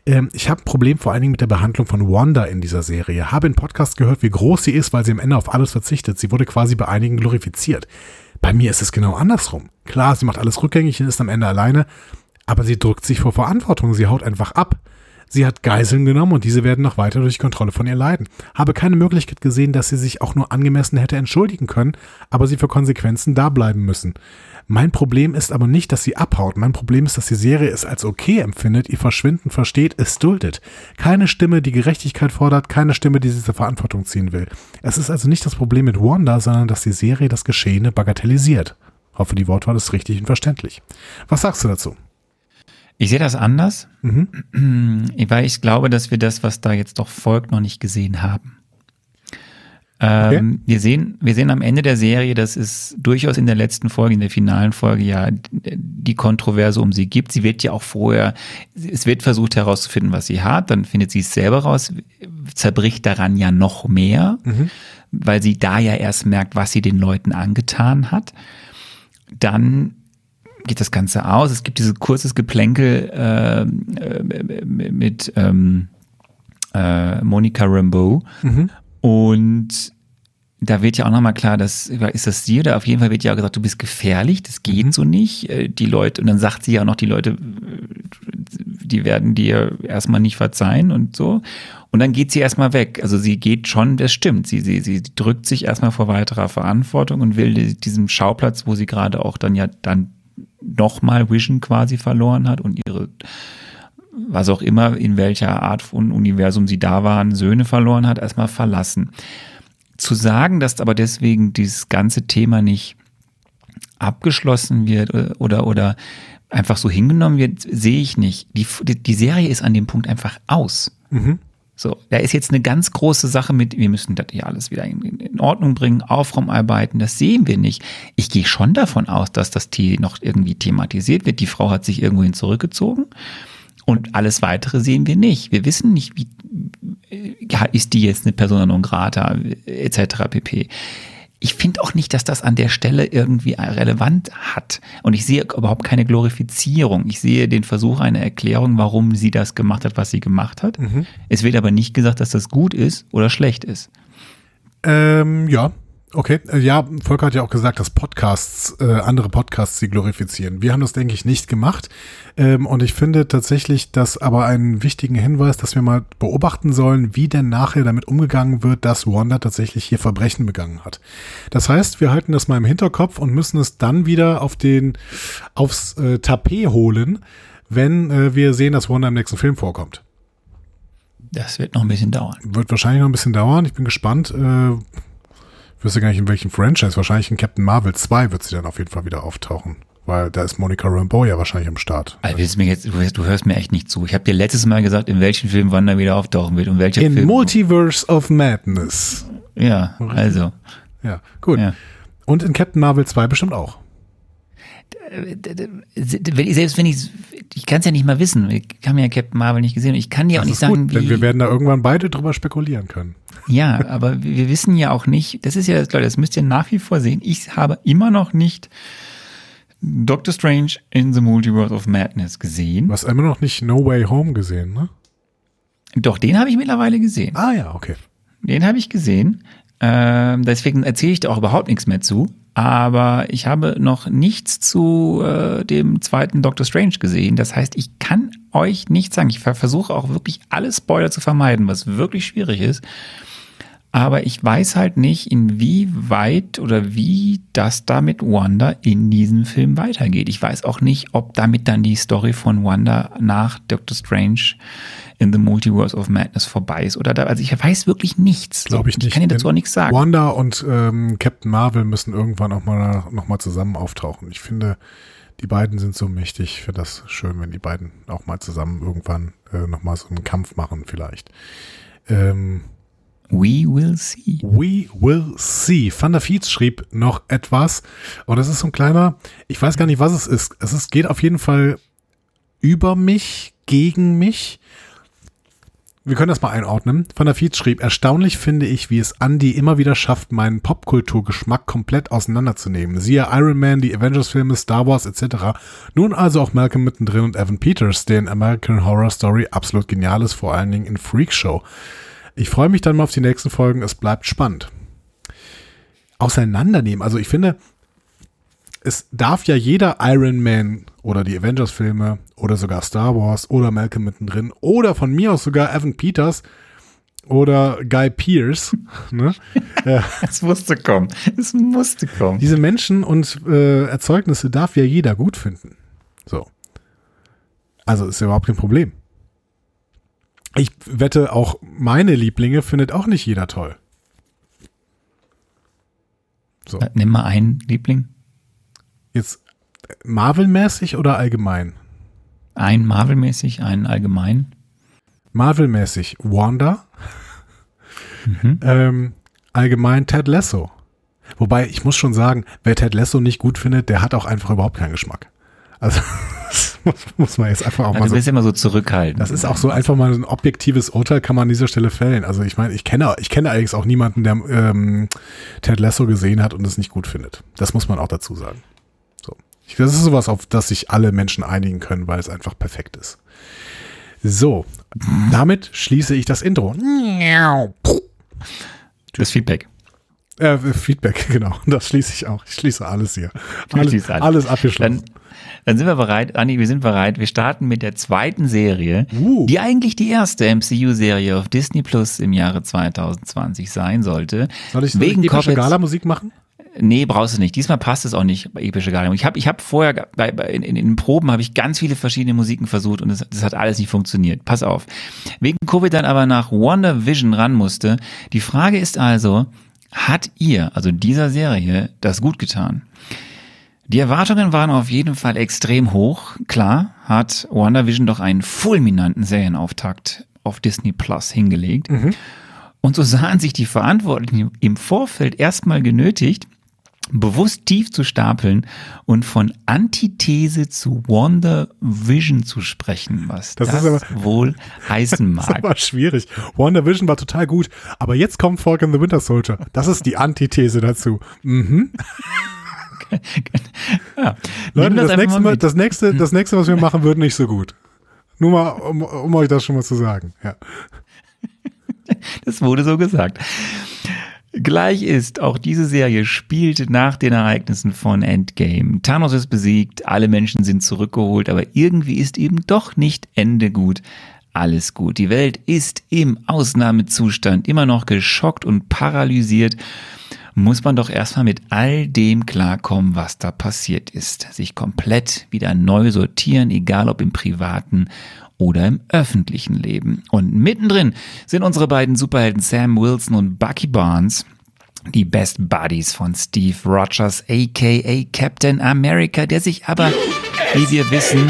ähm, ich habe ein Problem vor allen Dingen mit der Behandlung von Wanda in dieser Serie. Habe in Podcast gehört, wie groß sie ist, weil sie am Ende auf alles verzichtet. Sie wurde quasi bei einigen glorifiziert. Bei mir ist es genau andersrum. Klar, sie macht alles rückgängig und ist am Ende alleine, aber sie drückt sich vor Verantwortung, sie haut einfach ab. Sie hat Geiseln genommen und diese werden noch weiter durch Kontrolle von ihr leiden. Habe keine Möglichkeit gesehen, dass sie sich auch nur angemessen hätte entschuldigen können, aber sie für Konsequenzen da bleiben müssen. Mein Problem ist aber nicht, dass sie abhaut. Mein Problem ist, dass die Serie es als okay empfindet, ihr Verschwinden versteht, es duldet. Keine Stimme, die Gerechtigkeit fordert, keine Stimme, die diese Verantwortung ziehen will. Es ist also nicht das Problem mit Wanda, sondern dass die Serie das Geschehene bagatellisiert. Hoffe, die Wortwahl ist richtig und verständlich. Was sagst du dazu? Ich sehe das anders, mhm. weil ich glaube, dass wir das, was da jetzt doch folgt, noch nicht gesehen haben. Okay. Ähm, wir, sehen, wir sehen am Ende der Serie, dass es durchaus in der letzten Folge, in der finalen Folge ja die Kontroverse um sie gibt. Sie wird ja auch vorher, es wird versucht herauszufinden, was sie hat, dann findet sie es selber raus, zerbricht daran ja noch mehr, mhm. weil sie da ja erst merkt, was sie den Leuten angetan hat. Dann geht das Ganze aus. Es gibt dieses kurzes Geplänkel äh, äh mit ähm, äh, Monica Rambeau. Mhm. Und da wird ja auch nochmal klar, dass, ist das sie oder auf jeden Fall wird ja auch gesagt, du bist gefährlich, das geht Mhm. so nicht. Äh, Die Leute, und dann sagt sie ja auch noch, die Leute, die werden dir erstmal nicht verzeihen und so. Und dann geht sie erstmal weg. Also sie geht schon, das stimmt. Sie, sie, sie drückt sich erstmal vor weiterer Verantwortung und will di- diesem Schauplatz, wo sie gerade auch dann ja dann nochmal Vision quasi verloren hat und ihre was auch immer, in welcher Art von Universum sie da waren, Söhne verloren hat, erstmal verlassen. Zu sagen, dass aber deswegen dieses ganze Thema nicht abgeschlossen wird oder, oder, oder einfach so hingenommen wird, sehe ich nicht. Die, die, die Serie ist an dem Punkt einfach aus. Mhm. So, da ist jetzt eine ganz große Sache mit, wir müssen das hier alles wieder in, Ordnung bringen, Aufräumarbeiten, das sehen wir nicht. Ich gehe schon davon aus, dass das T noch irgendwie thematisiert wird. Die Frau hat sich irgendwohin zurückgezogen und alles weitere sehen wir nicht. Wir wissen nicht, wie ja, ist die jetzt eine Persona non grata etc. pp. Ich finde auch nicht, dass das an der Stelle irgendwie relevant hat. Und ich sehe überhaupt keine Glorifizierung. Ich sehe den Versuch einer Erklärung, warum sie das gemacht hat, was sie gemacht hat. Es wird aber nicht gesagt, dass das gut ist oder schlecht ist. Ähm, ja, okay. Äh, Ja, Volker hat ja auch gesagt, dass Podcasts, äh, andere Podcasts sie glorifizieren. Wir haben das, denke ich, nicht gemacht. Ähm, und ich finde tatsächlich das aber einen wichtigen Hinweis, dass wir mal beobachten sollen, wie denn nachher damit umgegangen wird, dass Wanda tatsächlich hier Verbrechen begangen hat. Das heißt, wir halten das mal im Hinterkopf und müssen es dann wieder auf den, aufs äh, Tapet holen, wenn äh, wir sehen, dass Wanda im nächsten Film vorkommt. Das wird noch ein bisschen dauern. Wird wahrscheinlich noch ein bisschen dauern. Ich bin gespannt. Äh, ich wüsste gar nicht, in welchem Franchise. Wahrscheinlich in Captain Marvel 2 wird sie dann auf jeden Fall wieder auftauchen. Weil da ist Monica Rambeau ja wahrscheinlich am Start. Also willst du, mir jetzt, du, hörst, du hörst mir echt nicht zu. Ich habe dir letztes Mal gesagt, in welchem Film Wanda wieder auftauchen wird und welcher In Film. Multiverse of Madness. ja, also. Ja, gut. Ja. Und in Captain Marvel 2 bestimmt auch. Selbst wenn ich, ich kann es ja nicht mal wissen. Ich habe ja Captain Marvel nicht gesehen. Ich kann dir auch nicht sagen, gut, denn wie. wir werden da irgendwann beide drüber spekulieren können. Ja, aber wir wissen ja auch nicht, das ist ja, Leute, das müsst ihr nach wie vor sehen. Ich habe immer noch nicht Doctor Strange in the Multiverse of Madness gesehen. Du hast immer noch nicht No Way Home gesehen, ne? Doch, den habe ich mittlerweile gesehen. Ah ja, okay. Den habe ich gesehen. Ähm, deswegen erzähle ich da auch überhaupt nichts mehr zu. Aber ich habe noch nichts zu äh, dem zweiten Doctor Strange gesehen. Das heißt, ich kann euch nichts sagen. Ich ver versuche auch wirklich alle Spoiler zu vermeiden, was wirklich schwierig ist. Aber ich weiß halt nicht, inwieweit oder wie das da mit Wanda in diesem Film weitergeht. Ich weiß auch nicht, ob damit dann die Story von Wanda nach Doctor Strange in the Multiverse of Madness vorbei ist. Oder da, also ich weiß wirklich nichts. Glaube ich nicht. Ich kann dir dazu auch nichts sagen. Wanda und ähm, Captain Marvel müssen irgendwann auch mal, noch mal zusammen auftauchen. Ich finde, die beiden sind so mächtig. Ich finde das schön, wenn die beiden auch mal zusammen irgendwann äh, noch mal so einen Kampf machen vielleicht. Ähm, We will see. We will see. Van der Fietz schrieb noch etwas und das ist so ein kleiner, ich weiß gar nicht, was es ist. Es ist, geht auf jeden Fall über mich, gegen mich. Wir können das mal einordnen. Van der Fietz schrieb, erstaunlich finde ich, wie es Andy immer wieder schafft, meinen Popkulturgeschmack komplett auseinanderzunehmen. Siehe Iron Man, die Avengers-Filme, Star Wars etc. Nun also auch Malcolm mittendrin und Evan Peters, der in American Horror Story absolut genial ist, vor allen Dingen in Freak Show. Ich freue mich dann mal auf die nächsten Folgen. Es bleibt spannend. Auseinandernehmen. Also ich finde, es darf ja jeder Iron Man oder die Avengers-Filme oder sogar Star Wars oder Malcolm mittendrin oder von mir aus sogar Evan Peters oder Guy Pearce, ne? Es musste kommen. Es musste kommen. diese Menschen und äh, Erzeugnisse darf ja jeder gut finden. So. Also ist ja überhaupt kein Problem. Ich wette, auch meine Lieblinge findet auch nicht jeder toll. So. Äh, Nimm mal einen Liebling. Jetzt Marvel-mäßig oder allgemein? Einen Marvel-mäßig, einen allgemein. Marvel-mäßig Wanda. Mhm. Ähm, allgemein Ted Lasso. Wobei, ich muss schon sagen, wer Ted Lasso nicht gut findet, der hat auch einfach überhaupt keinen Geschmack. Also, das muss, muss man jetzt einfach auch Also mal du so. bist immer so zurückhaltend. Das ist auch so einfach mal ein objektives Urteil, kann man an dieser Stelle fällen. Also ich meine, ich kenne, ich kenne allerdings auch niemanden, der ähm, Ted Lasso gesehen hat und es nicht gut findet. Das muss man auch dazu sagen. So. Ich, das ist sowas, auf das sich alle Menschen einigen können, weil es einfach perfekt ist. So, damit schließe ich das Intro. Das Feedback. Äh, Feedback, genau. Das schließe ich auch. Ich schließe alles hier. Alles, alles. alles abgeschlossen. Dann, dann sind wir bereit, Anni, wir sind bereit. Wir starten mit der zweiten Serie, Uh. die eigentlich die erste MCU-Serie auf Disney Plus im Jahre 2020 sein sollte. Soll ich, soll ich Wegen epische Coppets- Gala-Musik machen? Nee, brauchst du nicht. Diesmal passt es auch nicht bei epische Gala. Ich habe ich hab vorher bei, bei, in, in den Proben habe ich ganz viele verschiedene Musiken versucht und das, das hat alles nicht funktioniert. Pass auf. Wegen Covid dann aber nach Wonder Vision ran musste. Die Frage ist also, hat ihr, also dieser Serie, das gut getan? Die Erwartungen waren auf jeden Fall extrem hoch. Klar hat WandaVision doch einen fulminanten Serienauftakt auf Disney Plus hingelegt. Und so sahen sich die Verantwortlichen im Vorfeld erstmal genötigt, bewusst tief zu stapeln und von Antithese zu WandaVision zu sprechen, was Das das, aber- wohl heißen Das mag. war schwierig. WandaVision war total gut, aber jetzt kommt Falcon the Winter Soldier. Das ist die Antithese dazu. Mhm. Ja, Leute, das, einfach nächste mal Mal, mit. das nächste, das nächste, was wir machen, wird nicht so gut. Nur mal, um, um euch das schon mal zu sagen. Ja. Das wurde so gesagt. Gleich ist, auch diese Serie spielt nach den Ereignissen von Endgame. Thanos ist besiegt, alle Menschen sind zurückgeholt, aber irgendwie ist eben doch nicht Ende gut. Alles gut. Die Welt ist im Ausnahmezustand, immer noch geschockt und paralysiert. Muss man doch erstmal mit all dem klarkommen, was da passiert ist. Sich komplett wieder neu sortieren, egal ob im privaten oder im öffentlichen Leben. Und mittendrin sind unsere beiden Superhelden Sam Wilson und Bucky Barnes, die Best Buddies von Steve Rogers, aka Captain America, der sich aber, wie wir wissen,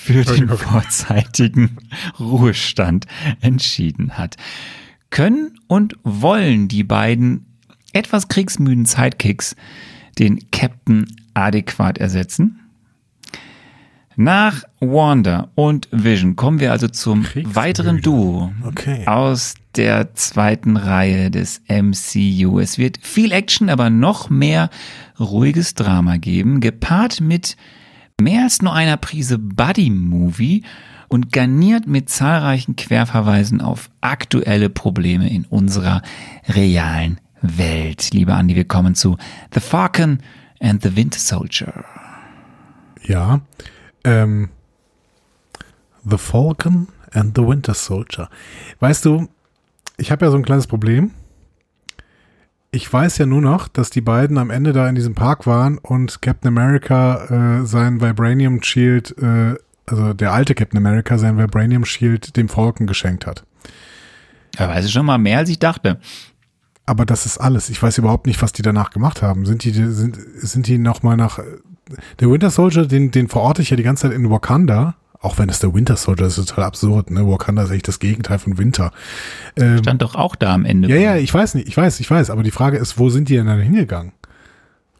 für den vorzeitigen Ruhestand entschieden hat. Können und wollen die beiden etwas kriegsmüden Sidekicks den Captain adäquat ersetzen? Nach Wanda und Vision kommen wir also zum weiteren Duo Okay. aus der zweiten Reihe des MCU. Es wird viel Action, aber noch mehr ruhiges Drama geben, gepaart mit mehr als nur einer Prise Buddy-Movie und garniert mit zahlreichen Querverweisen auf aktuelle Probleme in unserer realen Welt. Lieber Andi, wir kommen zu The Falcon and the Winter Soldier. Ja. Ähm, the Falcon and the Winter Soldier. Weißt du, ich habe ja so ein kleines Problem. Ich weiß ja nur noch, dass die beiden am Ende da in diesem Park waren und Captain America äh, sein Vibranium Shield, äh, also der alte Captain America sein Vibranium Shield dem Falcon geschenkt hat. Da weiß ich schon mal mehr, als ich dachte. Aber das ist alles. Ich weiß überhaupt nicht, was die danach gemacht haben. Sind die, sind, sind die nochmal nach. Der Winter Soldier, den, den verorte ich ja die ganze Zeit in Wakanda. Auch wenn es der Winter Soldier ist, ist total absurd, ne? Wakanda ist echt das Gegenteil von Winter. Ähm, Stand doch auch da am Ende. ja, ja, ich weiß nicht, ich weiß, ich weiß, aber die Frage ist, wo sind die denn dann hingegangen?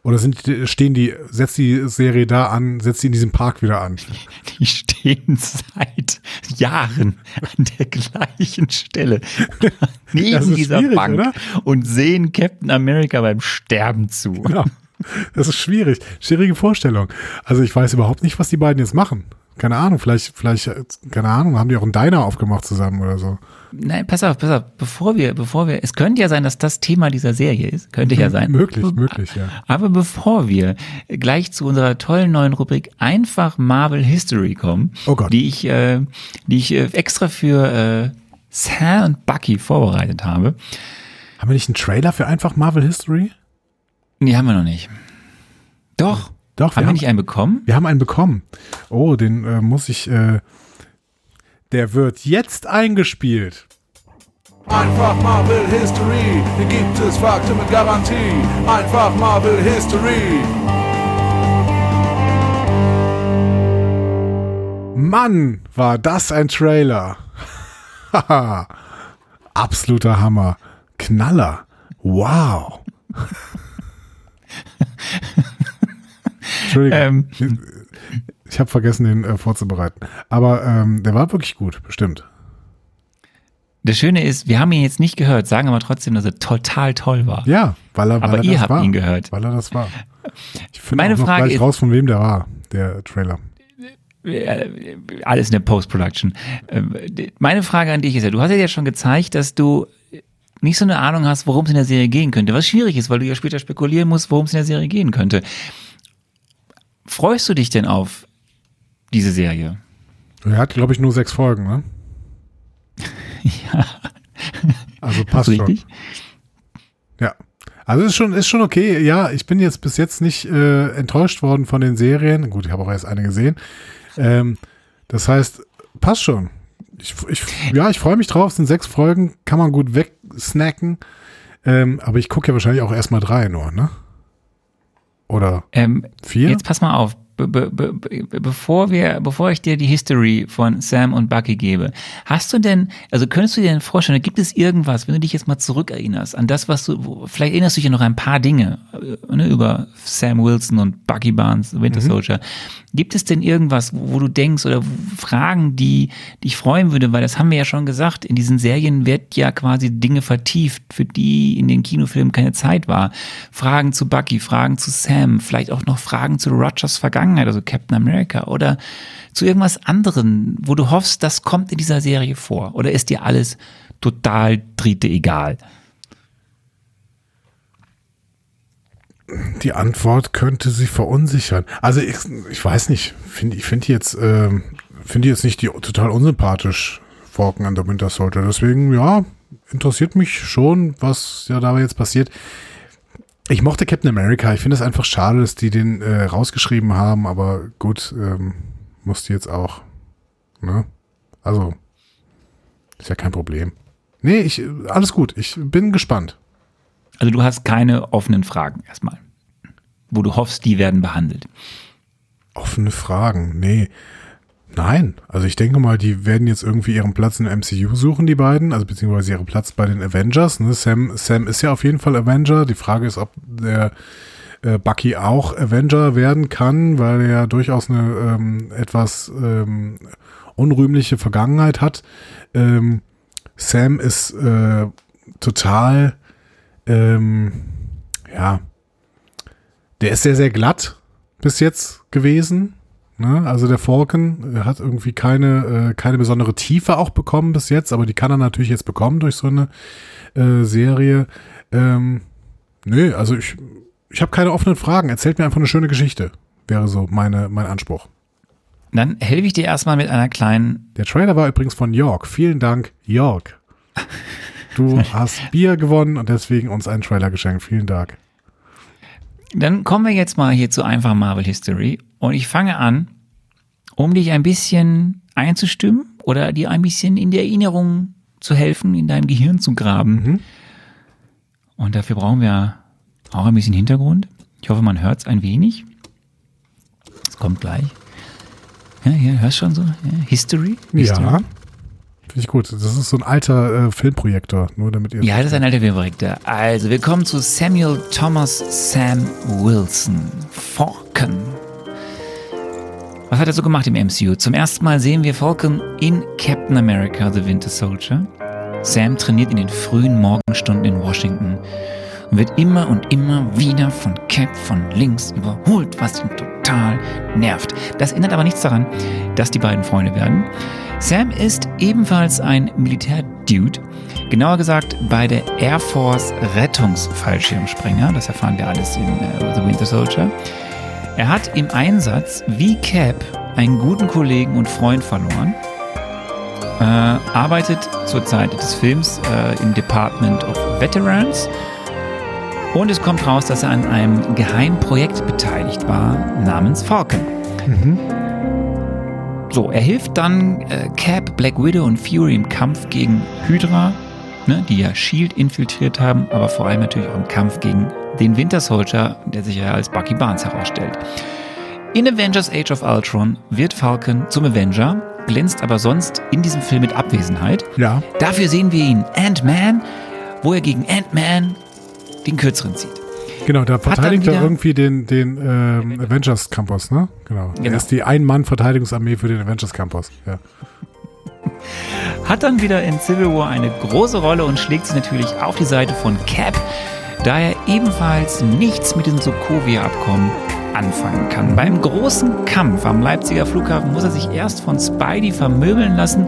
Oder sind stehen die, setzt die Serie da an, setzt die in diesem Park wieder an? Die stehen seit Jahren an der gleichen Stelle neben dieser Bank oder? und sehen Captain America beim Sterben zu. Genau. Das ist schwierig. Schwierige Vorstellung. Also ich weiß überhaupt nicht, was die beiden jetzt machen. Keine Ahnung, vielleicht, vielleicht, keine Ahnung, haben die auch einen Diner aufgemacht zusammen oder so. Nein, pass auf, pass auf, bevor wir, bevor wir, es könnte ja sein, dass das Thema dieser Serie ist, könnte ja sein. Möglich, möglich, ja. Aber bevor wir gleich zu unserer tollen neuen Rubrik einfach Marvel History kommen, Oh Gott. die ich, äh, die ich äh, extra für äh, Sam und Bucky vorbereitet habe, Haben wir nicht einen Trailer für einfach Marvel History? Nee, haben wir noch nicht. Doch. Doch, wir haben wir haben- nicht einen bekommen? Wir haben einen bekommen. Oh, den äh, muss ich, äh, der wird jetzt eingespielt. Einfach Marvel History, hier gibt es Fakten mit Garantie. Einfach Marvel History. Mann, war das ein Trailer. Haha. Absoluter Hammer. Knaller. Wow. Entschuldigung. Ähm, ich habe vergessen, den äh, vorzubereiten. Aber ähm, der war wirklich gut, bestimmt. das Schöne ist, wir haben ihn jetzt nicht gehört, sagen aber trotzdem, dass er total toll war. Ja, weil er, weil Aber er ihr das habt war. ihn gehört. Weil er das war. Ich finde Meine auch noch Frage gleich ist- raus, von wem der war, der Trailer. äh, alles in der Post-Production. Ähm, Meine Frage an dich ist ja, du hast ja jetzt schon gezeigt, dass du nicht so eine Ahnung hast, worum es in der Serie gehen könnte, was schwierig ist, weil du ja später spekulieren musst, worum es in der Serie gehen könnte. Freust du dich denn auf diese Serie? Er hat, glaube ich, nur sechs Folgen, ne? Ja. Also passt schon. Ja. Also ist schon, ist schon okay. Ja, ich bin jetzt bis jetzt nicht äh, enttäuscht worden von den Serien. Gut, ich habe auch erst eine gesehen. Ähm, das heißt, passt schon. Ich, ich, ja, ich freue mich drauf. Es sind sechs Folgen, kann man gut wegsnacken. Ähm, aber ich gucke ja wahrscheinlich auch erstmal drei nur, ne? Oder Ähm, vier? Jetzt pass mal auf. Be be be be- bevor wir, bevor ich dir die History von Sam und Bucky gebe, hast du denn, also könntest du dir denn vorstellen, gibt es irgendwas, wenn du dich jetzt mal zurückerinnerst an das, was du, vielleicht erinnerst du dich ja noch ein paar Dinge äh, ne, über Sam Wilson und Bucky Barnes, Winter Soldier. Gibt es denn irgendwas, wo, wo du denkst oder Fragen, die dich freuen würde, weil das haben wir ja schon gesagt, in diesen Serien wird ja quasi Dinge vertieft, für die in den Kinofilmen keine Zeit war. Fragen zu Bucky, Fragen zu Sam, vielleicht auch noch Fragen zu Rogers Vergangenheit, also Captain America oder zu irgendwas anderen, wo du hoffst, das kommt in dieser Serie vor. Oder ist dir alles total dritte egal? Die Antwort könnte sie verunsichern. Also ich, ich weiß nicht, find, ich finde jetzt, finde die jetzt nicht die total unsympathisch, Falcon and the Winter Soldier. Deswegen, ja, interessiert mich schon, was ja dabei jetzt passiert. Ich mochte Captain America. Ich finde es einfach schade, dass die den äh, rausgeschrieben haben, aber gut, ähm, musste jetzt auch. Ne? Also, ist ja kein Problem. Nee, ich, alles gut. Ich bin gespannt. Also du hast keine offenen Fragen erstmal, wo du hoffst, die werden behandelt. Offene Fragen, nee. Nein, also ich denke mal, die werden jetzt irgendwie ihren Platz in der MCU suchen, die beiden, also beziehungsweise ihren Platz bei den Avengers. Ne? Sam, Sam ist ja auf jeden Fall Avenger. Die Frage ist, ob der äh, Bucky auch Avenger werden kann, weil er ja durchaus eine ähm, etwas ähm, unrühmliche Vergangenheit hat. Ähm, Sam ist äh, total, ähm, ja, der ist sehr, sehr glatt bis jetzt gewesen. Ne? Also der Falcon äh, hat irgendwie keine, äh, keine besondere Tiefe auch bekommen bis jetzt, aber die kann er natürlich jetzt bekommen durch so eine äh, Serie. Ähm, nö, also ich, ich habe keine offenen Fragen. Erzählt mir einfach eine schöne Geschichte. Wäre so meine, mein Anspruch. Dann helfe ich dir erstmal mit einer kleinen, Der Trailer war übrigens von York. Vielen Dank, York. Du hast Bier gewonnen und deswegen uns einen Trailer geschenkt. Vielen Dank. dann kommen wir jetzt mal hier zu einfach Marvel History und ich fange an, um dich ein bisschen einzustimmen oder dir ein bisschen in der Erinnerung zu helfen, in deinem Gehirn zu graben. Und dafür brauchen wir auch ein bisschen Hintergrund. Ich hoffe, man hört es ein wenig. Es kommt gleich. Ja, hier, hörst schon so? Ja, History? History? Ja. Finde ich gut. Das ist so ein alter äh, Filmprojektor, nur damit ihr. Ja, das ist ein alter Filmprojektor. Also, wir kommen zu Samuel Thomas Sam Wilson. Falcon. Was hat er so gemacht im MCU? Zum ersten Mal sehen wir Falcon in Captain America, The Winter Soldier. Sam trainiert in den frühen Morgenstunden in Washington und wird immer und immer wieder von Cap von links überholt, was ihn total nervt. Das ändert aber nichts daran, dass die beiden Freunde werden. Sam ist ebenfalls ein Militärdude, genauer gesagt bei der Air Force Rettungsfallschirmspringer. Das erfahren wir alles in äh, The Winter Soldier. Er hat im Einsatz wie Cap einen guten Kollegen und Freund verloren. Äh, arbeitet zur Zeit des Films äh, im Department of Veterans. Und es kommt raus, dass er an einem Geheimprojekt beteiligt war namens Falcon. So, er hilft dann äh, Cap, Black Widow und Fury im Kampf gegen Hydra, ne, die ja Shield infiltriert haben, aber vor allem natürlich auch im Kampf gegen den Winter Soldier, der sich ja als Bucky Barnes herausstellt. In Avengers Age of Ultron wird Falcon zum Avenger, glänzt aber sonst in diesem Film mit Abwesenheit. Ja. Dafür sehen wir ihn Ant-Man, wo er gegen Ant-Man den kürzeren zieht. Genau, da verteidigt er irgendwie den, den ähm, Avengers Campus, ne? Genau. Genau. Er ist die Ein-Mann-Verteidigungsarmee für den Avengers Campus. Ja. hat dann wieder in Civil War eine große Rolle und schlägt sich natürlich auf die Seite von Cap, da er ebenfalls nichts mit dem Sokovia-Abkommen anfangen kann. Beim großen Kampf am Leipziger Flughafen muss er sich erst von Spidey vermöbeln lassen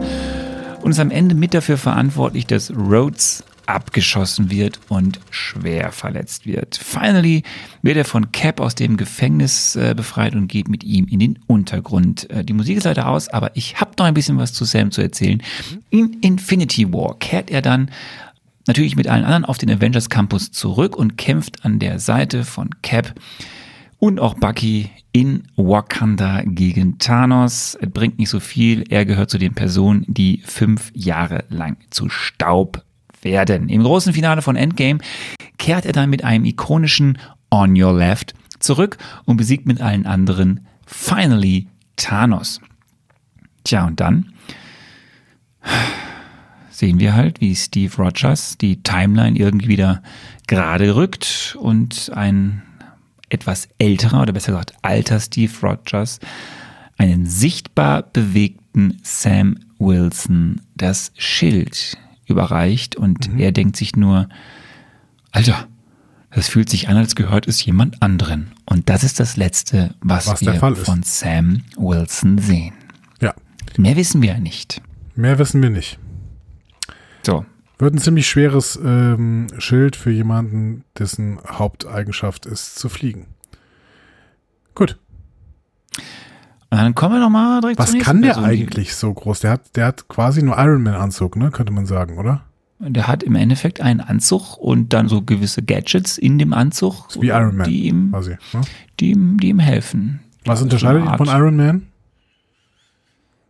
und ist am Ende mit dafür verantwortlich, dass Rhodes abgeschossen wird und schwer verletzt wird. Finally wird er von Cap aus dem Gefängnis äh, befreit und geht mit ihm in den Untergrund. Äh, die Musik ist leider aus, aber ich habe noch ein bisschen was zu Sam zu erzählen. In Infinity War kehrt er dann natürlich mit allen anderen auf den Avengers Campus zurück und kämpft an der Seite von Cap und auch Bucky in Wakanda gegen Thanos. Es bringt nicht so viel. Er gehört zu den Personen, die fünf Jahre lang zu Staub werden. Im großen Finale von Endgame kehrt er dann mit einem ikonischen On Your Left zurück und besiegt mit allen anderen finally Thanos. Tja, und dann sehen wir halt, wie Steve Rogers die Timeline irgendwie wieder gerade rückt und ein etwas älterer oder besser gesagt alter Steve Rogers einen sichtbar bewegten Sam Wilson das Schild überreicht und mhm. er denkt sich nur, Alter, das fühlt sich an, als gehört es jemand anderen. Und das ist das Letzte, was, was wir von Sam Wilson sehen. Ja. Mehr wissen wir ja nicht. Mehr wissen wir nicht. So. Wird ein ziemlich schweres ähm, Schild für jemanden, dessen Haupteigenschaft ist, zu fliegen. Gut. Dann kommen wir noch mal direkt Was kann der Person. eigentlich so groß? Der hat, der hat quasi nur Ironman-Anzug, ne? Könnte man sagen, oder? Der hat im Endeffekt einen Anzug und dann so gewisse Gadgets in dem Anzug, wie Iron Man, die ihm, quasi, ne? die, ihm, die ihm helfen. Was unterscheidet ihn von Iron Man?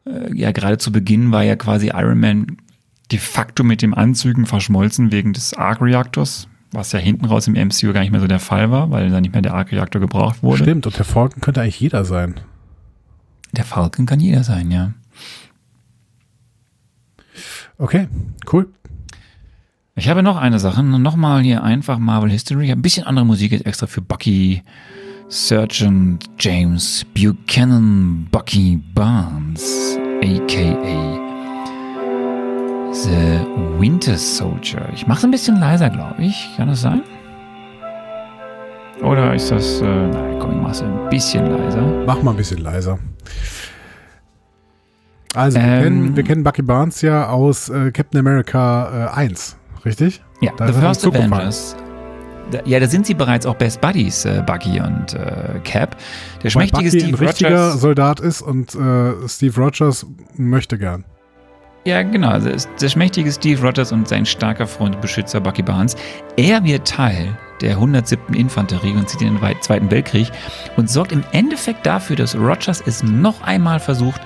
Äh, ja, gerade zu Beginn war ja quasi Iron Man de facto mit dem Anzügen verschmolzen wegen des Arc-Reaktors, was ja hinten raus im MCU gar nicht mehr so der Fall war, weil da nicht mehr der Arc-Reaktor gebraucht wurde. Stimmt, und der Falcon könnte eigentlich jeder sein. Der Falcon kann jeder sein, ja. Okay, cool. Ich habe noch eine Sache, nochmal hier einfach Marvel History. Ich habe ein bisschen andere Musik jetzt extra für Bucky Sergeant James Buchanan Bucky Barnes, aka The Winter Soldier. Ich mache es ein bisschen leiser, glaube ich. Kann das sein? Oder ist das. Äh, nein, komm, ich mache es ein bisschen leiser. Mach mal ein bisschen leiser. Also, wir, ähm, kennen, wir kennen Bucky Barnes ja aus äh, Captain America äh, 1, richtig? Ja, da The First Avengers. Da, ja, da sind sie bereits auch Best Buddies, äh, Bucky und äh, Cap. Der schmächtige Bucky Steve ein richtiger Rogers, Soldat ist und äh, Steve Rogers möchte gern. Ja, genau. Also der schmächtige Steve Rogers und sein starker Freund und Beschützer Bucky Barnes. Er wird Teil der 107. Infanterie und zieht in den Zweiten Weltkrieg und sorgt im Endeffekt dafür, dass Rogers es noch einmal versucht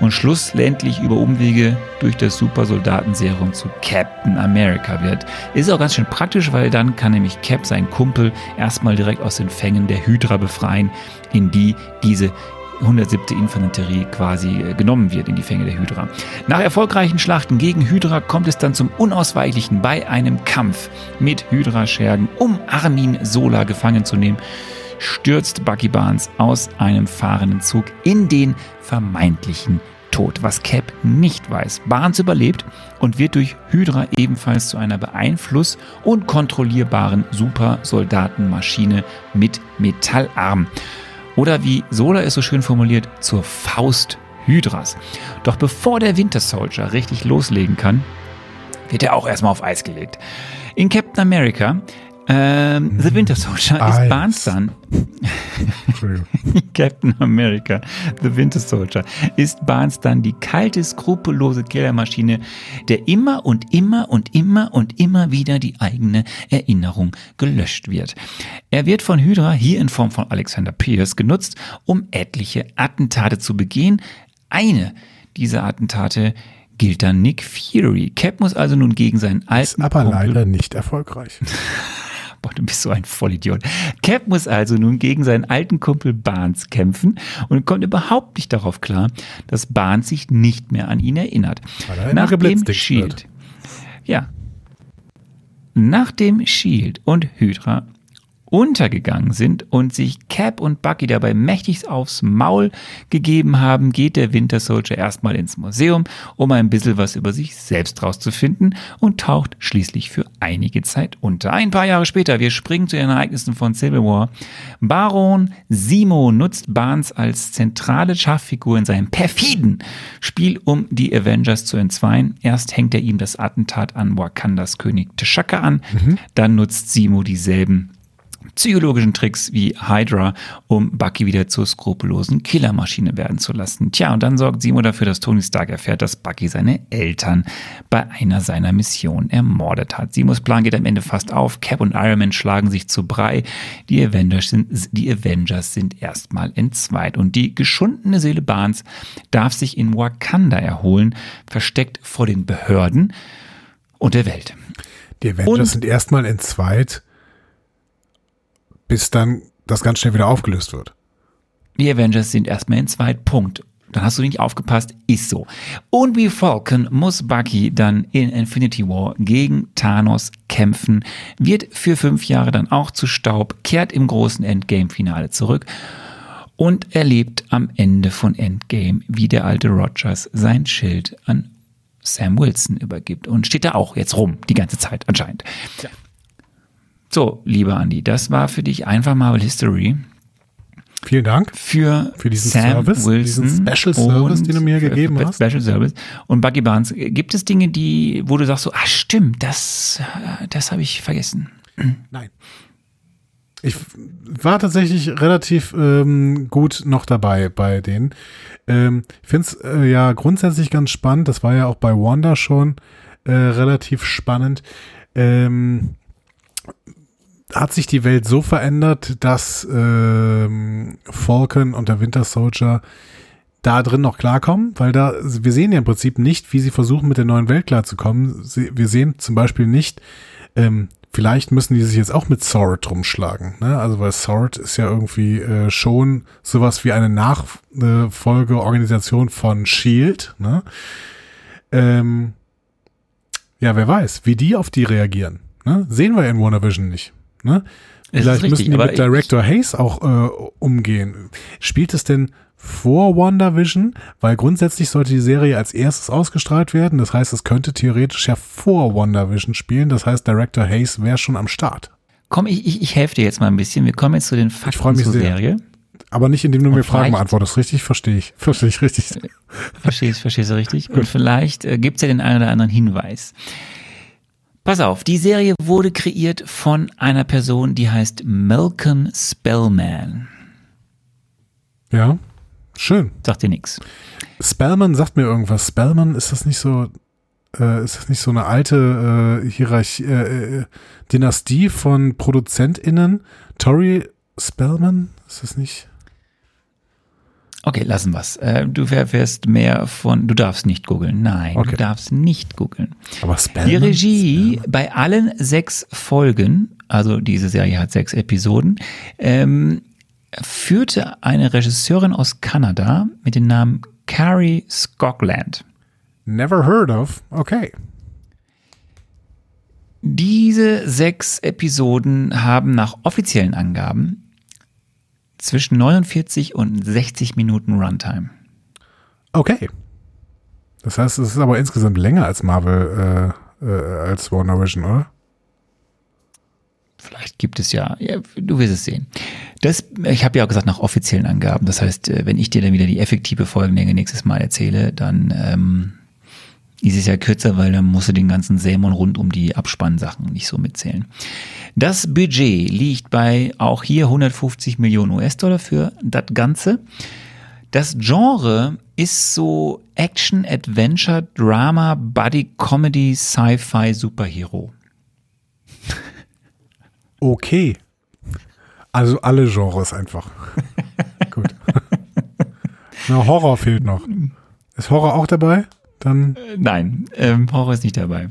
und schlussendlich über Umwege durch das Supersoldatenserum zu Captain America wird. Ist auch ganz schön praktisch, weil dann kann nämlich Cap seinen Kumpel erstmal direkt aus den Fängen der Hydra befreien, in die diese 107. Infanterie quasi äh, genommen wird in die Fänge der Hydra. Nach erfolgreichen Schlachten gegen Hydra kommt es dann zum Unausweichlichen bei einem Kampf mit Hydra-Schergen, um Armin Sola gefangen zu nehmen stürzt Bucky Barnes aus einem fahrenden Zug in den vermeintlichen Tod, was Cap nicht weiß. Barnes überlebt und wird durch Hydra ebenfalls zu einer beeinfluss- und kontrollierbaren Supersoldatenmaschine mit Metallarm. Oder wie Sola es so schön formuliert, zur Faust Hydras. Doch bevor der Winter Soldier richtig loslegen kann, wird er auch erstmal auf Eis gelegt. In Captain America ähm, The Winter Soldier Eins. ist Barnes dann. Captain America, The Winter Soldier, ist Barnes dann die kalte, skrupellose Killermaschine, der immer und immer und immer und immer wieder die eigene Erinnerung gelöscht wird. Er wird von Hydra, hier in Form von Alexander Pierce, genutzt, um etliche Attentate zu begehen. Eine dieser Attentate gilt dann Nick Fury. Cap muss also nun gegen seinen alten. Ist aber Kumpel leider nicht erfolgreich. Boah, du bist so ein Vollidiot. Cap muss also nun gegen seinen alten Kumpel Barnes kämpfen und kommt überhaupt nicht darauf klar, dass Barnes sich nicht mehr an ihn erinnert. Nach dem Shield. Ja. Nachdem Shield und Hydra untergegangen sind und sich Cap und Bucky dabei mächtig aufs Maul gegeben haben, geht der Winter Soldier erstmal ins Museum, um ein bisschen was über sich selbst rauszufinden und taucht schließlich für einige Zeit unter. Ein paar Jahre später, wir springen zu den Ereignissen von Civil War. Baron Simo nutzt Barnes als zentrale Schachfigur in seinem perfiden Spiel, um die Avengers zu entzweien. Erst hängt er ihm das Attentat an Wakandas König T'Chaka an, dann nutzt Simo dieselben psychologischen Tricks wie Hydra, um Bucky wieder zur skrupellosen Killermaschine werden zu lassen. Tja, und dann sorgt Simo dafür, dass Tony Stark erfährt, dass Bucky seine Eltern bei einer seiner Missionen ermordet hat. Simos Plan geht am Ende fast auf. Cap und Iron Man schlagen sich zu Brei. Die Avengers sind, die Avengers sind erstmal entzweit. Und die geschundene Seele Barnes darf sich in Wakanda erholen, versteckt vor den Behörden und der Welt. Die Avengers Und- sind erstmal entzweit, bis dann das ganz schnell wieder aufgelöst wird. Die Avengers sind erstmal in zweit. Punkt. Dann hast du nicht aufgepasst, ist so. Und wie Falcon muss Bucky dann in Infinity War gegen Thanos kämpfen, wird für fünf Jahre dann auch zu Staub, kehrt im großen Endgame-Finale zurück und erlebt am Ende von Endgame, wie der alte Rogers sein Schild an Sam Wilson übergibt und steht da auch jetzt rum, die ganze Zeit anscheinend. So, lieber Andy, das war für dich einfach Marvel History Vielen Dank. für, Für diesen Sam Service, Wilson diesen Special Service, den du mir gegeben hast. Special Service und Bucky Barnes. Gibt es Dinge, die, wo du sagst so, ah stimmt, das, äh, das habe ich vergessen. Nein. Ich war tatsächlich relativ ähm, gut noch dabei bei denen. Ähm, ich finde es äh, ja grundsätzlich ganz spannend. Das war ja auch bei Wanda schon äh, relativ spannend. Ähm, hat sich die Welt so verändert, dass ähm, Falcon und der Winter Soldier da drin noch klarkommen, weil da, wir sehen ja im Prinzip nicht, wie sie versuchen, mit der neuen Welt klarzukommen. Wir sehen zum Beispiel nicht, ähm, vielleicht müssen die sich jetzt auch mit Sword rumschlagen, ne? Also weil Sword ist ja irgendwie äh, schon sowas wie eine Nachfolgeorganisation von Shield, ne? Ähm, ja, wer weiß, wie die auf die reagieren. Ne? Sehen wir in WandaVision nicht. Ne? Vielleicht richtig, müssen die mit Director Hayes auch äh, umgehen. Spielt es denn vor WandaVision? Weil grundsätzlich sollte die Serie als erstes ausgestrahlt werden. Das heißt, es könnte theoretisch ja vor WandaVision spielen. Das heißt, Director Hayes wäre schon am Start. Komm, ich, ich, ich helfe dir jetzt mal ein bisschen. Wir kommen jetzt zu den Fakten zur sehr. Serie. Aber nicht, indem du mir Und Fragen vielleicht- beantwortest. Richtig? Verstehe ich. Verstehe ich richtig. Verstehst, verstehst du richtig? Und vielleicht äh, gibt es ja den einen oder anderen Hinweis. Pass auf, die Serie wurde kreiert von einer Person, die heißt Malcolm Spellman. Ja. Schön. Sagt dir nichts. Spellman sagt mir irgendwas. Spellman, ist das nicht so, äh, ist das nicht so eine alte äh, Hierarchie, äh, äh, Dynastie von ProduzentInnen? Tori Spellman? Ist das nicht? Okay, lassen wir's. Äh, du erfährst mehr von, du darfst nicht googeln. Nein, Okay. du darfst nicht googeln. Aber Spellman? Die Regie bei allen sechs Folgen, also diese Serie hat sechs Episoden, ähm, führte eine Regisseurin aus Kanada mit dem Namen Carrie Scogland. Never heard of. Okay. Diese sechs Episoden haben nach offiziellen Angaben zwischen 49 und 60 Minuten Runtime. Okay. Das heißt, es ist aber insgesamt länger als Marvel, äh, äh, als WandaVision, oder? Vielleicht gibt es ja, ja du wirst es sehen. Das, ich habe ja auch gesagt, nach offiziellen Angaben. Das heißt, äh, wenn ich dir dann wieder die effektive Folgenlänge nächstes Mal erzähle, dann ähm, ist es ja kürzer, weil dann musst du den ganzen Sämon rund um die Abspannsachen nicht so mitzählen. Das Budget liegt bei auch hier 150 Millionen US-Dollar für das Ganze. Das Genre ist so Action, Adventure, Drama, Buddy, Comedy, Sci-Fi, Superhero. Okay. Also alle Genres einfach. Gut. Na, Horror fehlt noch. Ist Horror auch dabei? Dann Nein, ähm, Horror ist nicht dabei.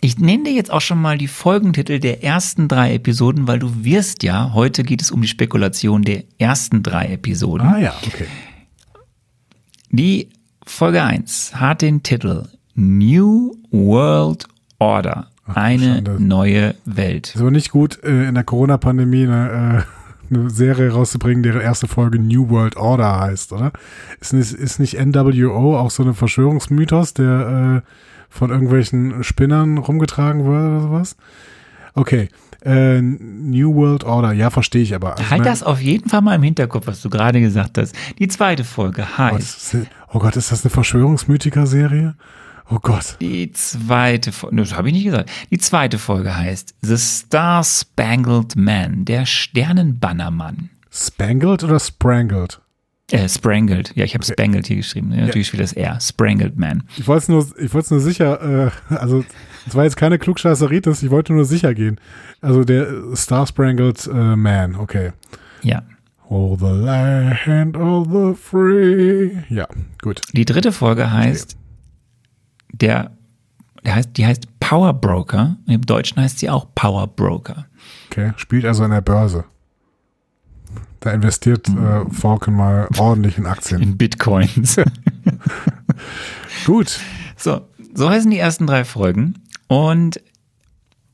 Ich nenne dir jetzt auch schon mal die Folgentitel der ersten drei Episoden, weil du wirst ja, heute geht es um die Spekulation der ersten drei Episoden. Ah ja, okay. Die Folge 1 hat den Titel New World Order. Eine Schande. neue Welt. Aber nicht gut, äh, in der Corona-Pandemie eine, äh, eine Serie rauszubringen, deren erste Folge New World Order heißt, oder? Ist nicht, ist nicht NWO auch so ein Verschwörungsmythos, der äh, von irgendwelchen Spinnern rumgetragen wurde oder sowas? Okay. Äh, New World Order, ja, verstehe ich aber. Also, Halt das auf jeden Fall mal im Hinterkopf, was du gerade gesagt hast. Die zweite Folge Oh, heißt, ist- oh Gott, ist das eine Verschwörungsmythiker-Serie? Oh Gott. die zweite Folge, das habe ich nicht gesagt. Die zweite Folge heißt The Star Spangled Man, der Sternenbannermann. Spangled oder Sprangled? Äh, Sprangled. Ja, ich habe Spangled hier geschrieben. Ja, natürlich spielt das R. Sprangled Man. Ich wollte es nur, ich wollte es nur sicher, äh, also es war jetzt keine Klugscheißeritis, ich wollte nur sicher gehen. Also der Star Sprangled äh, Man, okay. Ja. All the land of the free. Ja, gut. Die dritte Folge heißt der, der heißt, die heißt Power Broker. Im Deutschen heißt sie auch Power Broker. Okay, spielt also an der Börse. Da investiert äh, Falcon mal ordentlich in Aktien. In Bitcoins. Gut, so, so heißen die ersten drei Folgen. Und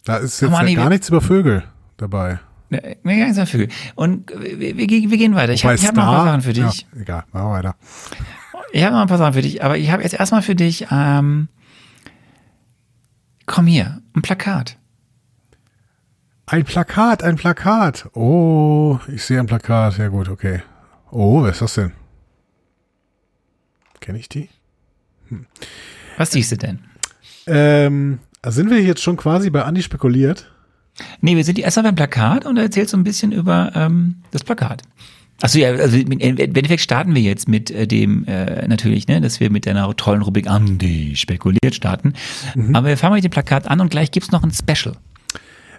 da ist jetzt Manni, ja gar nichts über Vögel dabei. äh, mir ganz dafür. Und wir, wir, wir gehen weiter. Ich habe hab noch ein paar Sachen für dich. Ja, egal, machen wir weiter. Ich habe noch ein paar Sachen für dich, aber ich habe jetzt erstmal für dich, ähm, komm hier, ein Plakat. Ein Plakat, ein Plakat. Oh, ich sehe ein Plakat. Ja gut, okay. Oh, wer ist das denn? Kenne ich die? Was siehst du denn? Ähm, sind wir jetzt schon quasi bei Andi spekuliert? Nee, wir sind erstmal beim Plakat und du erzählst so ein bisschen über ähm, das Plakat. Achso, ja, also im Endeffekt starten wir jetzt mit äh, dem, äh, natürlich, ne, dass wir mit einer tollen Rubrik Andi spekuliert starten. Aber wir fangen mit dem Plakat an und gleich gibt's noch ein Special.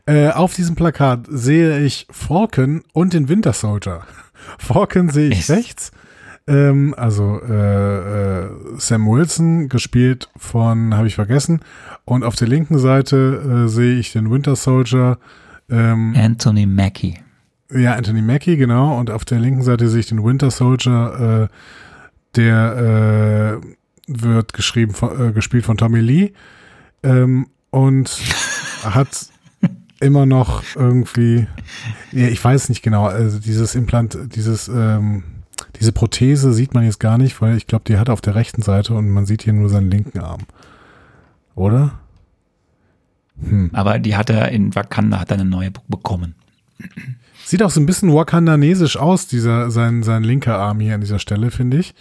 Äh, auf diesem Plakat sehe ich Falcon und den Winter Soldier. Falcon sehe ich Ist- rechts. Ähm, also äh, äh, Sam Wilson, gespielt von, habe ich vergessen. Und auf der linken Seite äh, sehe ich den Winter Soldier. Ähm, Anthony Mackie. Ja, Anthony Mackie, genau. Und auf der linken Seite sehe ich den Winter Soldier, äh, der äh, wird geschrieben, von, äh, gespielt von Tommy Lee ähm, und hat immer noch irgendwie, ja, ich weiß nicht genau, also dieses Implant, dieses, ähm, diese Prothese sieht man jetzt gar nicht, weil ich glaube, die hat er auf der rechten Seite und man sieht hier nur seinen linken Arm. Oder? Hm. Aber die hat er in Wakanda, hat er eine neue bekommen. Sieht auch so ein bisschen wakandanesisch aus, dieser, sein, sein linker Arm hier an dieser Stelle, finde ich.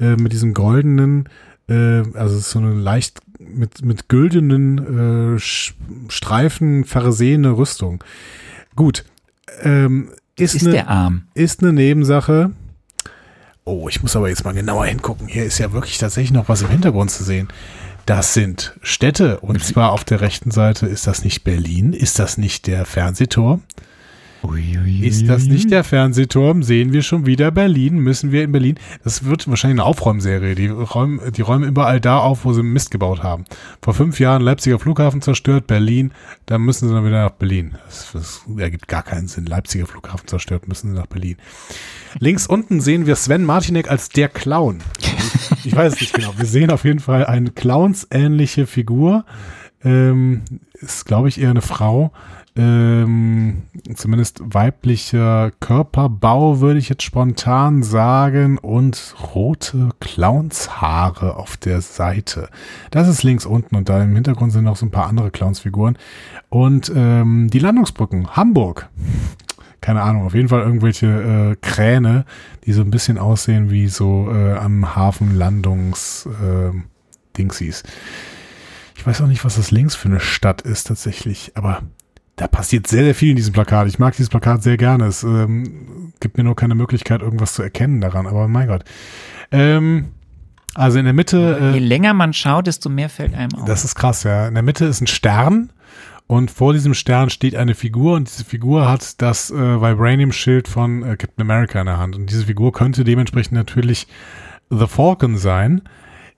Äh, mit diesem goldenen, äh, also so eine leicht mit, mit güldenen äh, Streifen versehene Rüstung. Gut. Ähm, ist, Ist eine, der Arm. ist eine Nebensache. Oh, ich muss aber jetzt mal genauer hingucken. Hier ist ja wirklich tatsächlich noch was im Hintergrund zu sehen. Das sind Städte. Und zwar auf der rechten Seite ist das nicht Berlin. Ist das nicht der Fernsehturm? Ist das nicht der Fernsehturm? Sehen wir schon wieder Berlin? Müssen wir in Berlin? Das wird wahrscheinlich eine Aufräumserie. Die räumen, die räumen überall da auf, wo sie Mist gebaut haben. Vor fünf Jahren Leipziger Flughafen zerstört, Berlin. Dann müssen sie dann wieder nach Berlin. Das, das ergibt gar keinen Sinn. Leipziger Flughafen zerstört, müssen sie nach Berlin. Links unten sehen wir Sven Martinek als der Clown. Ich, ich weiß es nicht genau. Wir sehen auf jeden Fall eine clownsähnliche Figur. Ähm, ist, glaube ich, eher eine Frau. Ähm, zumindest weiblicher Körperbau, würde ich jetzt spontan sagen. Und rote Clownshaare auf der Seite. Das ist links unten und da im Hintergrund sind noch so ein paar andere Clownsfiguren. Und ähm, die Landungsbrücken, Hamburg keine Ahnung, auf jeden Fall irgendwelche äh, Kräne, die so ein bisschen aussehen wie so äh, am Hafen Landungs äh, Dingsies. Ich weiß auch nicht, was das links für eine Stadt ist tatsächlich, aber da passiert sehr, sehr viel in diesem Plakat. Ich mag dieses Plakat sehr gerne. Es ähm, gibt mir nur keine Möglichkeit, irgendwas zu erkennen daran, aber mein Gott. Ähm, also in der Mitte. Je Äh, länger man schaut, desto mehr fällt einem auf. das ist krass, ja. In der Mitte ist ein Stern und vor diesem Stern steht eine Figur und diese Figur hat das äh, Vibranium-Schild von äh, Captain America in der Hand. Und diese Figur könnte dementsprechend natürlich The Falcon sein,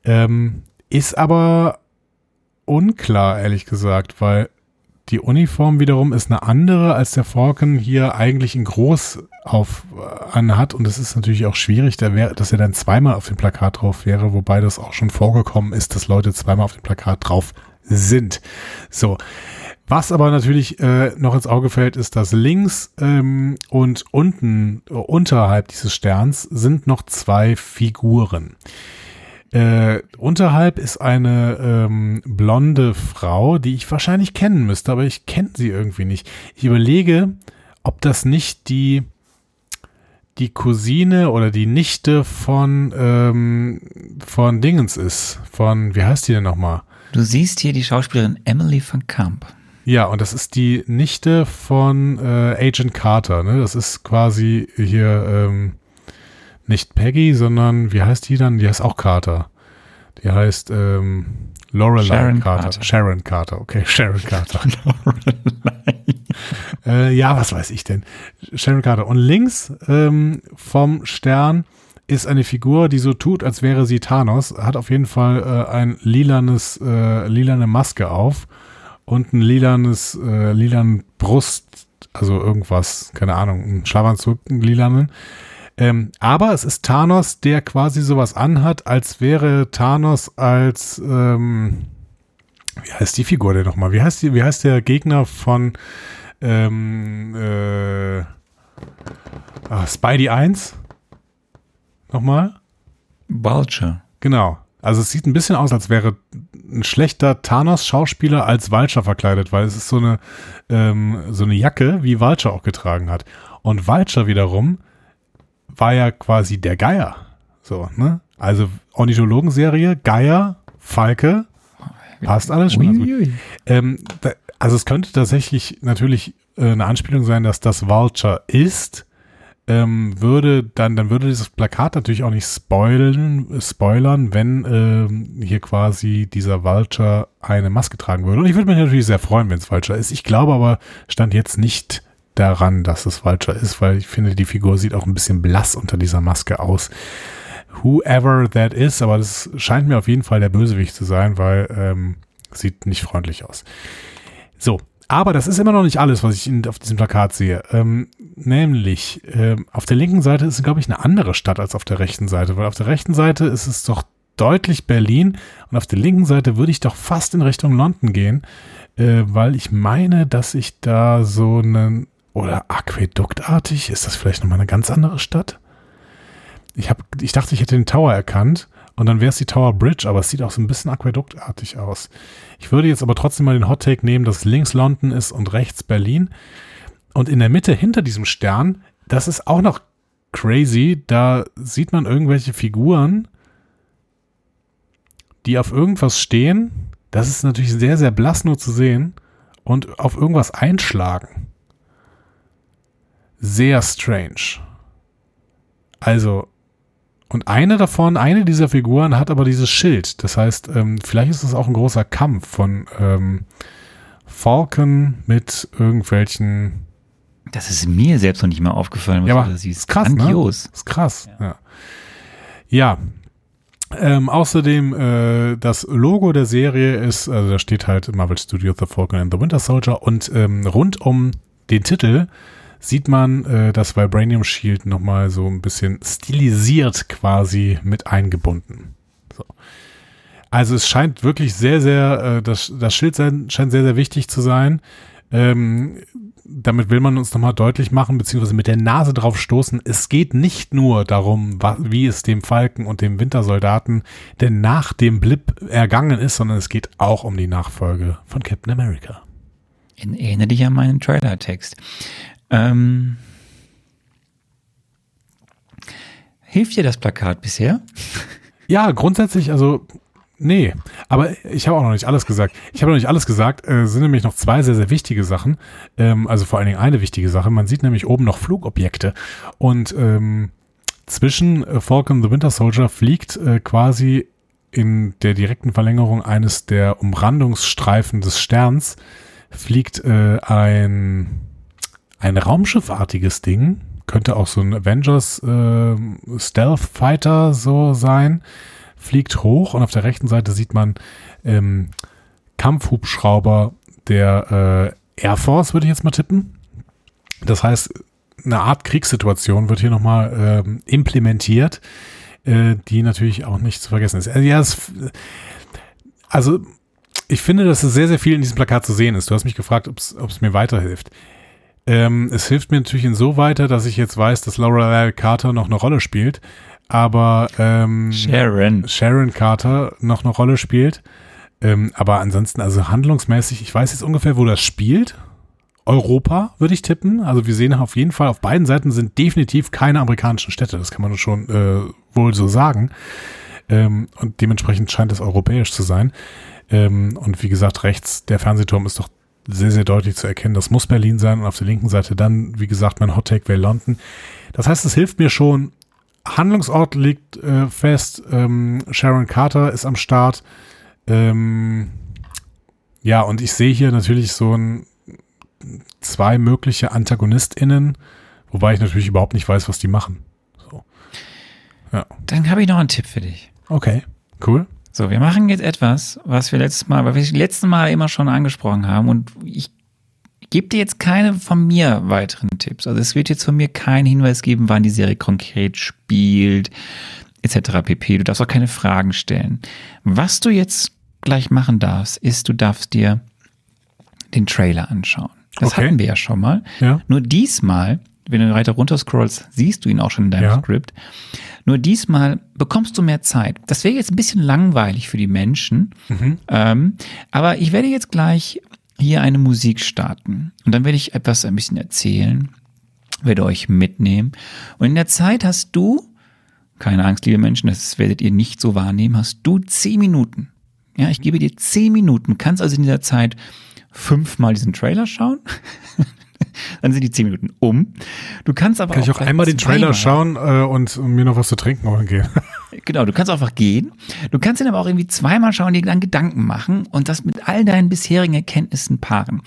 ähm, ist aber unklar, ehrlich gesagt, weil die Uniform wiederum ist eine andere, als der Falcon hier eigentlich in groß auf äh, anhat. Und es ist natürlich auch schwierig, dass er dann zweimal auf dem Plakat drauf wäre, wobei das auch schon vorgekommen ist, dass Leute zweimal auf dem Plakat drauf sind. So. Was aber natürlich äh, noch ins Auge fällt, ist, dass links ähm, und unten, äh, unterhalb dieses Sterns, sind noch zwei Figuren. Äh, unterhalb ist eine ähm, blonde Frau, die ich wahrscheinlich kennen müsste, aber ich kenne sie irgendwie nicht. Ich überlege, ob das nicht die die Cousine oder die Nichte von ähm, von Dingens ist. Von wie heißt die denn nochmal? Du siehst hier die Schauspielerin Emily van Camp. Ja, und das ist die Nichte von äh, Agent Carter. Ne? Das ist quasi hier ähm, nicht Peggy, sondern wie heißt die dann? Die heißt auch Carter. Die heißt ähm, Lorelei Sharon Carter. Carter. Sharon Carter, okay, Sharon Carter. äh, ja, was weiß ich denn? Sharon Carter. Und links ähm, vom Stern ist eine Figur, die so tut, als wäre sie Thanos, hat auf jeden Fall äh, ein lilanes, äh, lilane Maske auf und ein lilanes, äh, lilanen Brust, also irgendwas, keine Ahnung, ein Schlafanzug, einen lilanen. Ähm, aber es ist Thanos, der quasi sowas anhat, als wäre Thanos als, ähm, wie heißt die Figur denn nochmal? Wie heißt die, wie heißt der Gegner von ähm, äh, ah, Spidey 1? Nochmal? Vulture. Genau. Also es sieht ein bisschen aus, als wäre ein schlechter Thanos-Schauspieler als Vulture verkleidet, weil es ist so eine, ähm, so eine Jacke, wie Vulture auch getragen hat. Und Vulture wiederum war ja quasi der Geier. So, ne? Also Ornithologenserie, Geier, Falke, passt alles schon. Ähm, da, also es könnte tatsächlich natürlich äh, eine Anspielung sein, dass das Vulture ist. Ähm, würde dann, dann würde dieses Plakat natürlich auch nicht spoilen, spoilern, wenn ähm, hier quasi dieser Vulture eine Maske tragen würde. Und ich würde mich natürlich sehr freuen, wenn es Vulture ist. Ich glaube aber, stand jetzt nicht daran, dass es Vulture ist, weil ich finde, die Figur sieht auch ein bisschen blass unter dieser Maske aus. Whoever that is, aber das scheint mir auf jeden Fall der Bösewicht zu sein, weil ähm, sieht nicht freundlich aus. So, aber das ist immer noch nicht alles, was ich auf diesem Plakat sehe. Ähm, nämlich, ähm, auf der linken Seite ist, glaube ich, eine andere Stadt als auf der rechten Seite, weil auf der rechten Seite ist es doch deutlich Berlin und auf der linken Seite würde ich doch fast in Richtung London gehen, äh, weil ich meine, dass ich da so einen, oder aquäduktartig, ist das vielleicht nochmal eine ganz andere Stadt? Ich, hab, ich dachte, ich hätte den Tower erkannt und dann wäre es die Tower Bridge, aber es sieht auch so ein bisschen aquäduktartig aus. Ich würde jetzt aber trotzdem mal den Hot Take nehmen, dass links London ist und rechts Berlin. Und in der Mitte hinter diesem Stern, das ist auch noch crazy, da sieht man irgendwelche Figuren, die auf irgendwas stehen. Das ist natürlich sehr, sehr blass nur zu sehen und auf irgendwas einschlagen. Sehr strange. Also, und eine davon, eine dieser Figuren hat aber dieses Schild. Das heißt, ähm, vielleicht ist es auch ein großer Kampf von ähm, Falcon mit irgendwelchen. Das ist mir selbst noch nicht mal aufgefallen, was Ja, du aber da siehst. ist krass, Grandios. Ne? Ist krass. Ja. ja. Ähm, außerdem äh, das Logo der Serie ist, also da steht halt Marvel Studios The Falcon and the Winter Soldier und ähm, rund um den Titel sieht man äh, das Vibranium Shield nochmal so ein bisschen stilisiert quasi mit eingebunden. So. Also es scheint wirklich sehr, sehr, äh, das, das Schild sein, scheint sehr, sehr wichtig zu sein. Ähm, damit will man uns nochmal deutlich machen, beziehungsweise mit der Nase drauf stoßen. Es geht nicht nur darum, wie es dem Falken und dem Wintersoldaten denn nach dem Blip ergangen ist, sondern es geht auch um die Nachfolge von Captain America. Erinnere dich an meinen Trailer-Text. Ähm, hilft dir das Plakat bisher? Ja, grundsätzlich, also, nee. Aber ich habe auch noch nicht alles gesagt. Ich habe noch nicht alles gesagt. Äh, sind nämlich noch zwei sehr, sehr wichtige Sachen. Ähm, also vor allen Dingen eine wichtige Sache. Man sieht nämlich oben noch Flugobjekte. Und ähm, zwischen äh, Falcon the Winter Soldier fliegt äh, quasi in der direkten Verlängerung eines der Umrandungsstreifen des Sterns fliegt äh, ein, ein raumschiffartiges Ding. Könnte auch so ein Avengers äh, Stealth Fighter so sein. Fliegt hoch und auf der rechten Seite sieht man ähm, Kampfhubschrauber der äh, Air Force, würde ich jetzt mal tippen. Das heißt, eine Art Kriegssituation wird hier nochmal ähm, implementiert, äh, die natürlich auch nicht zu vergessen ist. Also, ja, es, also ich finde, dass es sehr, sehr viel in diesem Plakat zu sehen ist. Du hast mich gefragt, ob es mir weiterhilft. Ähm, es hilft mir natürlich in weiter, dass ich jetzt weiß, dass Laurel Carter noch eine Rolle spielt, aber ähm, Sharon. Sharon Carter noch eine Rolle spielt. Ähm, aber ansonsten, also handlungsmäßig, ich weiß jetzt ungefähr, wo das spielt. Europa, würde ich tippen. Also wir sehen auf jeden Fall, auf beiden Seiten sind definitiv keine amerikanischen Städte. Das kann man schon äh, wohl so sagen. Ähm, und dementsprechend scheint es europäisch zu sein. Ähm, und wie gesagt, rechts der Fernsehturm ist doch sehr, sehr deutlich zu erkennen. Das muss Berlin sein und auf der linken Seite dann, wie gesagt, mein Hot Take wäre London. Das heißt, es hilft mir schon. Handlungsort liegt äh, fest. Ähm, Sharon Carter ist am Start. Ähm, ja, und ich sehe hier natürlich so ein, zwei mögliche AntagonistInnen, wobei ich natürlich überhaupt nicht weiß, was die machen. So. Ja. Dann habe ich noch einen Tipp für dich. Okay, cool. So, wir machen jetzt etwas, was wir letztes Mal, weil wir das letzte Mal immer schon angesprochen haben und ich gebe dir jetzt keine von mir weiteren Tipps. Also es wird jetzt von mir keinen Hinweis geben, wann die Serie konkret spielt, etc. pp. Du darfst auch keine Fragen stellen. Was du jetzt gleich machen darfst, ist, du darfst dir den Trailer anschauen. Das okay. hatten wir ja schon mal. Ja. Nur diesmal, wenn du weiter runter scrollst, siehst du ihn auch schon in deinem ja. Skript. Nur diesmal bekommst du mehr Zeit. Das wäre jetzt ein bisschen langweilig für die Menschen. Mhm. Ähm, aber ich werde jetzt gleich hier eine Musik starten. Und dann werde ich etwas ein bisschen erzählen, werde euch mitnehmen. Und in der Zeit hast du, keine Angst, liebe Menschen, das werdet ihr nicht so wahrnehmen, hast du zehn Minuten. Ja, ich gebe dir zehn Minuten. Du kannst also in dieser Zeit fünfmal diesen Trailer schauen. dann sind die zehn Minuten um. Du kannst aber Kann auch ich auch einmal den Trailer schauen äh, und mir noch was zu trinken holen gehen. genau, du kannst einfach gehen. Du kannst ihn aber auch irgendwie zweimal schauen, dir dann Gedanken machen und das mit all deinen bisherigen Erkenntnissen paaren.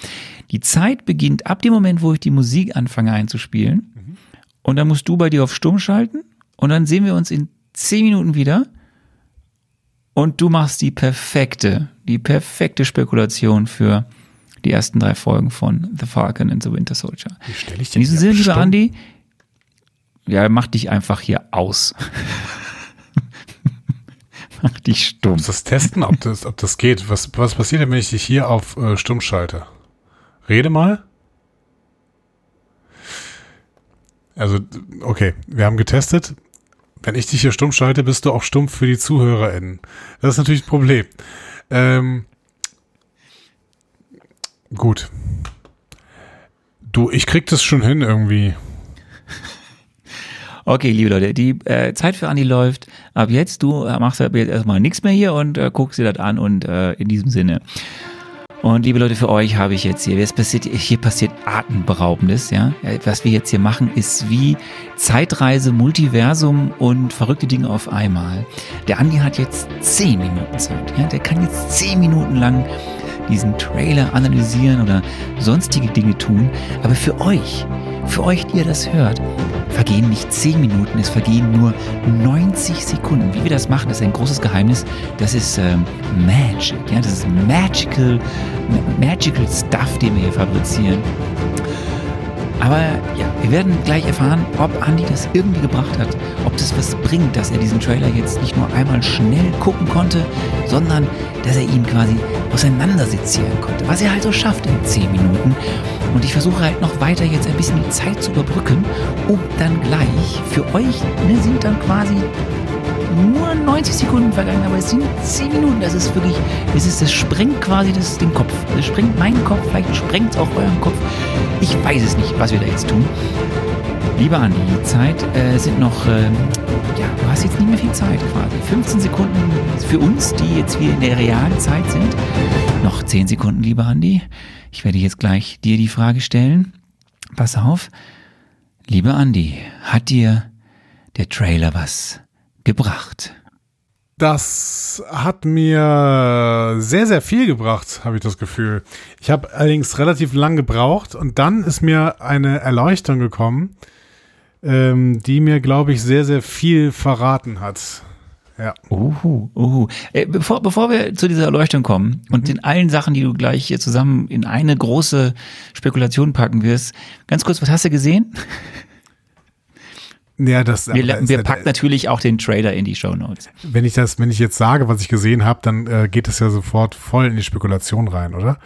Die Zeit beginnt ab dem Moment, wo ich die Musik anfange einzuspielen. Mhm. Und dann musst du bei dir auf Stumm schalten und dann sehen wir uns in zehn Minuten wieder. Und du machst die perfekte, die perfekte Spekulation für die ersten drei Folgen von The Falcon and the Winter Soldier. Wie stelle ich denn In diesem Sinne, lieber Andi, ja, mach dich einfach hier aus. mach dich stumm. Muss das testen, ob das, ob das geht? Was, was passiert denn, wenn ich dich hier auf äh, stumm schalte? Rede mal. Also, okay, wir haben getestet. Wenn ich dich hier stumm schalte, bist du auch stumm für die ZuhörerInnen. Das ist natürlich ein Problem. Ähm, Gut. Du, ich krieg das schon hin irgendwie. Okay, liebe Leute, die äh, Zeit für Andi läuft. Ab jetzt, du äh, machst ab jetzt erstmal nichts mehr hier und äh, guckst dir das an und äh, in diesem Sinne. Und liebe Leute, für euch habe ich jetzt hier, es passiert, hier passiert Atemberaubendes, ja. Was wir jetzt hier machen, ist wie Zeitreise, Multiversum und verrückte Dinge auf einmal. Der Andi hat jetzt zehn Minuten Zeit, ja. Der kann jetzt zehn Minuten lang diesen Trailer analysieren oder sonstige Dinge tun. Aber für euch, für euch, die ihr das hört, vergehen nicht 10 Minuten, es vergehen nur 90 Sekunden. Wie wir das machen, ist ein großes Geheimnis. Das ist ähm, Magic. Ja, das ist magical, magical Stuff, den wir hier fabrizieren. Aber ja, wir werden gleich erfahren, ob Andy das irgendwie gebracht hat, ob das was bringt, dass er diesen Trailer jetzt nicht nur einmal schnell gucken konnte, sondern dass er ihn quasi auseinandersezieren konnte, was er halt so schafft in 10 Minuten. Und ich versuche halt noch weiter jetzt ein bisschen die Zeit zu überbrücken, um dann gleich für euch ne, sind dann quasi nur 90 Sekunden vergangen, aber es sind 10 Minuten. Das ist wirklich, das, ist, das sprengt quasi das, den Kopf. Das sprengt meinen Kopf, vielleicht sprengt es auch euren Kopf. Ich weiß es nicht, was wir da jetzt tun. Lieber Andi, die Zeit äh, sind noch, äh, ja, du hast jetzt nicht mehr viel Zeit quasi. 15 Sekunden für uns, die jetzt wieder in der realen Zeit sind. Noch 10 Sekunden, lieber Andi. Ich werde jetzt gleich dir die Frage stellen. Pass auf. Lieber Andi, hat dir der Trailer was gebracht? Das hat mir sehr, sehr viel gebracht, habe ich das Gefühl. Ich habe allerdings relativ lang gebraucht und dann ist mir eine Erleuchtung gekommen, ähm, die mir, glaube ich, sehr, sehr viel verraten hat. Ja. Uhu, uhu. Äh, bevor, bevor wir zu dieser Erleuchtung kommen und mhm. in allen Sachen, die du gleich hier zusammen in eine große Spekulation packen wirst, ganz kurz, was hast du gesehen? Ja, das, Wir, aber da ist wir packen natürlich auch den Trailer in die Show Notes. wenn ich das, wenn ich jetzt sage, was ich gesehen habe, dann äh, geht es ja sofort voll in die Spekulation rein, oder?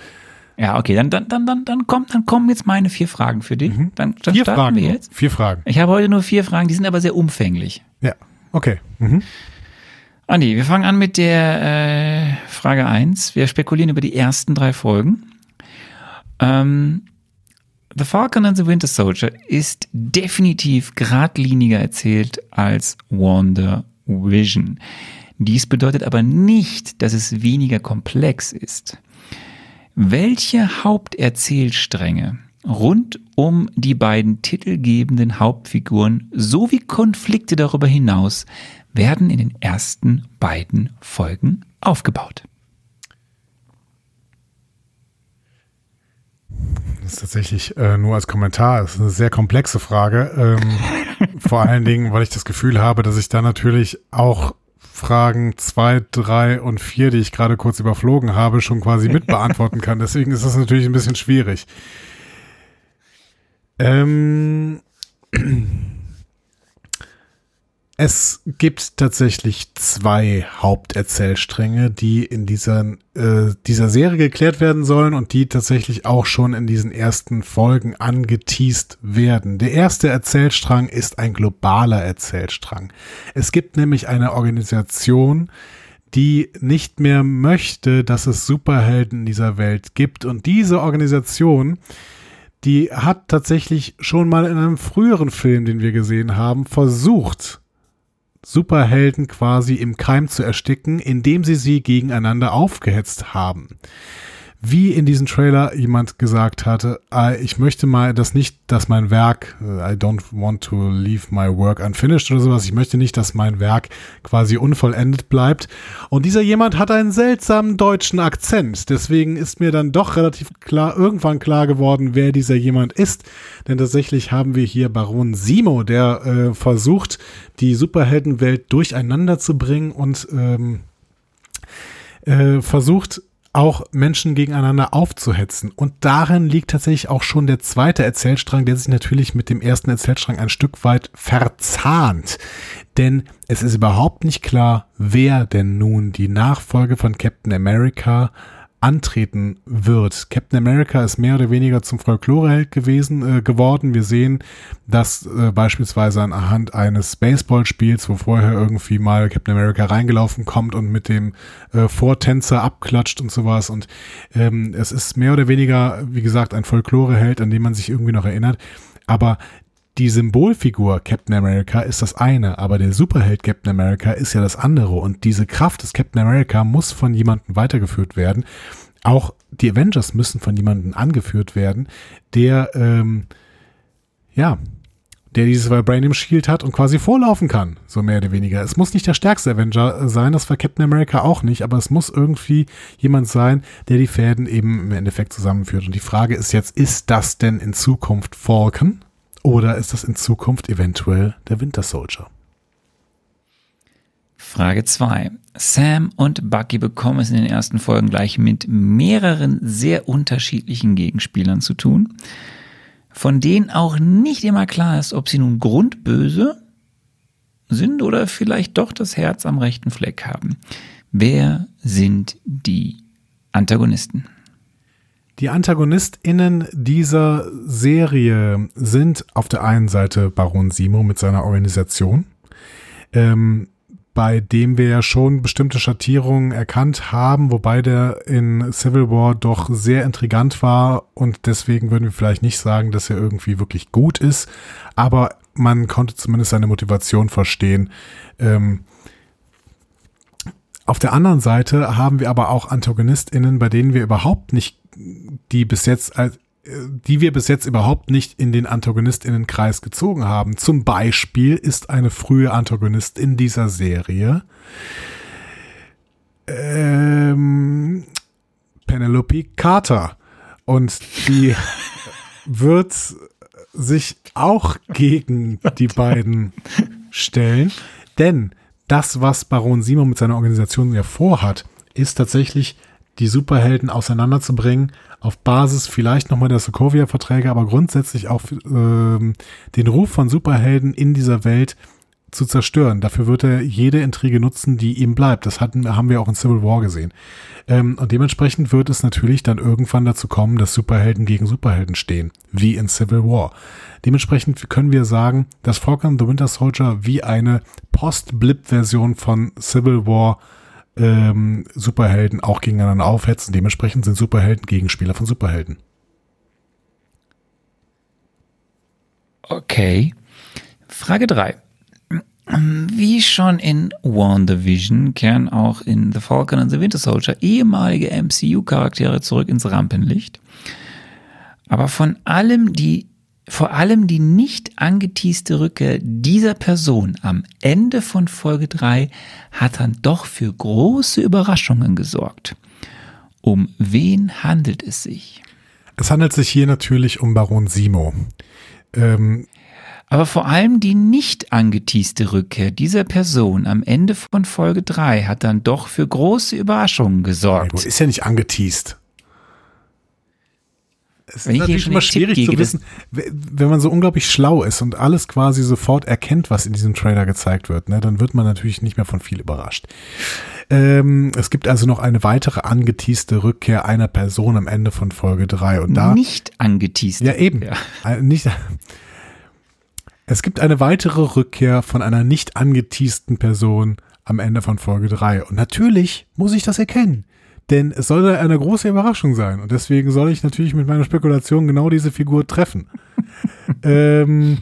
Ja, okay, dann, dann, dann, dann, dann, kommen, dann kommen jetzt meine vier Fragen für dich. Dann, dann Mhm. Vier starten Fragen. wir jetzt. Vier Fragen. Ich habe heute nur vier Fragen, die sind aber sehr umfänglich. Ja. Okay. Mhm. Andi, wir fangen an mit der äh, Frage 1. Wir spekulieren über die ersten drei Folgen. Ähm, The Falcon and the Winter Soldier ist definitiv geradliniger erzählt als Wonder Vision. Dies bedeutet aber nicht, dass es weniger komplex ist. Welche Haupterzählstränge rund um die beiden titelgebenden Hauptfiguren sowie Konflikte darüber hinaus werden in den ersten beiden Folgen aufgebaut? Das ist tatsächlich äh, nur als Kommentar. Das ist eine sehr komplexe Frage. Ähm, vor allen Dingen, weil ich das Gefühl habe, dass ich da natürlich auch Fragen zwei, drei und vier, die ich gerade kurz überflogen habe, schon quasi mit beantworten kann. Deswegen ist das natürlich ein bisschen schwierig. Ähm, es gibt tatsächlich zwei Haupterzählstränge, die in dieser, äh, dieser Serie geklärt werden sollen und die tatsächlich auch schon in diesen ersten Folgen angeteased werden. Der erste Erzählstrang ist ein globaler Erzählstrang. Es gibt nämlich eine Organisation, die nicht mehr möchte, dass es Superhelden in dieser Welt gibt. Und diese Organisation, die hat tatsächlich schon mal in einem früheren Film, den wir gesehen haben, versucht, Superhelden quasi im Keim zu ersticken, indem sie sie gegeneinander aufgehetzt haben. Wie in diesem Trailer jemand gesagt hatte, äh, ich möchte mal das nicht, dass mein Werk, äh, I don't want to leave my work unfinished oder sowas, ich möchte nicht, dass mein Werk quasi unvollendet bleibt. Und dieser jemand hat einen seltsamen deutschen Akzent. Deswegen ist mir dann doch relativ klar, irgendwann klar geworden, wer dieser jemand ist. Denn tatsächlich haben wir hier Baron Simo, der äh, versucht, die Superheldenwelt durcheinander zu bringen und ähm, äh, versucht auch Menschen gegeneinander aufzuhetzen. Und darin liegt tatsächlich auch schon der zweite Erzählstrang, der sich natürlich mit dem ersten Erzählstrang ein Stück weit verzahnt. Denn es ist überhaupt nicht klar, wer denn nun die Nachfolge von Captain America antreten wird. Captain America ist mehr oder weniger zum Folkloreheld gewesen äh, geworden. Wir sehen das äh, beispielsweise anhand eines Baseballspiels, wo vorher irgendwie mal Captain America reingelaufen kommt und mit dem äh, Vortänzer abklatscht und sowas. Und ähm, es ist mehr oder weniger, wie gesagt, ein Folkloreheld, an den man sich irgendwie noch erinnert. Aber die Symbolfigur Captain America ist das eine, aber der Superheld Captain America ist ja das andere. Und diese Kraft des Captain America muss von jemandem weitergeführt werden. Auch die Avengers müssen von jemandem angeführt werden, der, ähm, ja, der dieses Vibranium Shield hat und quasi vorlaufen kann, so mehr oder weniger. Es muss nicht der stärkste Avenger sein, das war Captain America auch nicht, aber es muss irgendwie jemand sein, der die Fäden eben im Endeffekt zusammenführt. Und die Frage ist jetzt, ist das denn in Zukunft Falcon? Oder ist das in Zukunft eventuell der Winter Soldier? Frage 2. Sam und Bucky bekommen es in den ersten Folgen gleich mit mehreren sehr unterschiedlichen Gegenspielern zu tun, von denen auch nicht immer klar ist, ob sie nun grundböse sind oder vielleicht doch das Herz am rechten Fleck haben. Wer sind die Antagonisten? Die AntagonistInnen dieser Serie sind auf der einen Seite Baron Simo mit seiner Organisation, ähm, bei dem wir ja schon bestimmte Schattierungen erkannt haben, wobei der in Civil War doch sehr intrigant war und deswegen würden wir vielleicht nicht sagen, dass er irgendwie wirklich gut ist, aber man konnte zumindest seine Motivation verstehen. Ähm, auf der anderen Seite haben wir aber auch AntagonistInnen, bei denen wir überhaupt nicht, die bis jetzt, als- äh, die wir bis jetzt überhaupt nicht in den AntagonistInnenkreis gezogen haben. Zum Beispiel ist eine frühe Antagonistin dieser Serie ähm, Penelope Carter. Und die wird sich auch gegen die beiden stellen. Denn das, was Baron Simon mit seiner Organisation ja vorhat, ist tatsächlich die Superhelden auseinanderzubringen, auf Basis vielleicht nochmal der Sokovia-Verträge, aber grundsätzlich auch ähm, den Ruf von Superhelden in dieser Welt zu zerstören. Dafür wird er jede Intrige nutzen, die ihm bleibt. Das hatten, haben wir auch in Civil War gesehen. Ähm, und dementsprechend wird es natürlich dann irgendwann dazu kommen, dass Superhelden gegen Superhelden stehen, wie in Civil War. Dementsprechend können wir sagen, dass Falcon the Winter Soldier wie eine Post-Blip-Version von Civil War ähm, Superhelden auch gegeneinander aufhetzen. Dementsprechend sind Superhelden Gegenspieler von Superhelden. Okay. Frage 3. Wie schon in WandaVision kehren auch in The Falcon and the Winter Soldier ehemalige MCU-Charaktere zurück ins Rampenlicht. Aber von allem die, vor allem die nicht angeteaste Rückkehr dieser Person am Ende von Folge 3 hat dann doch für große Überraschungen gesorgt. Um wen handelt es sich? Es handelt sich hier natürlich um Baron Simo. Ähm, aber vor allem die nicht angeteaste Rückkehr dieser Person am Ende von Folge 3 hat dann doch für große Überraschungen gesorgt. Ja, ist ja nicht angeteased. Es Wenn ist natürlich schon immer schwierig zu wissen, wenn man so unglaublich schlau ist und alles quasi sofort erkennt, was in diesem Trailer gezeigt wird, ne, dann wird man natürlich nicht mehr von viel überrascht. Ähm, es gibt also noch eine weitere angeteaste Rückkehr einer Person am Ende von Folge 3 und da nicht angeteased. Ja, eben. Ja. Nicht, es gibt eine weitere Rückkehr von einer nicht angeteasten Person am Ende von Folge 3. Und natürlich muss ich das erkennen. Denn es soll eine große Überraschung sein. Und deswegen soll ich natürlich mit meiner Spekulation genau diese Figur treffen. ähm,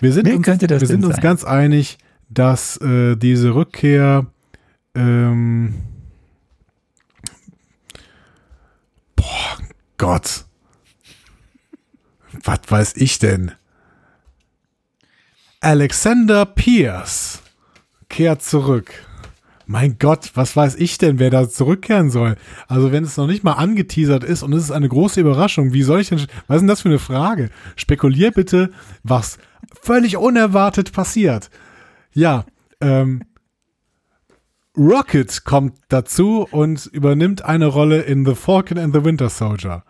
wir sind, uns, wir sind uns ganz einig, dass äh, diese Rückkehr ähm, boah, Gott. Was weiß ich denn? Alexander Pierce kehrt zurück. Mein Gott, was weiß ich denn, wer da zurückkehren soll? Also wenn es noch nicht mal angeteasert ist und es ist eine große Überraschung, wie soll ich denn, was ist denn das für eine Frage? Spekulier bitte, was völlig unerwartet passiert. Ja, ähm, Rocket kommt dazu und übernimmt eine Rolle in The Falcon and the Winter Soldier.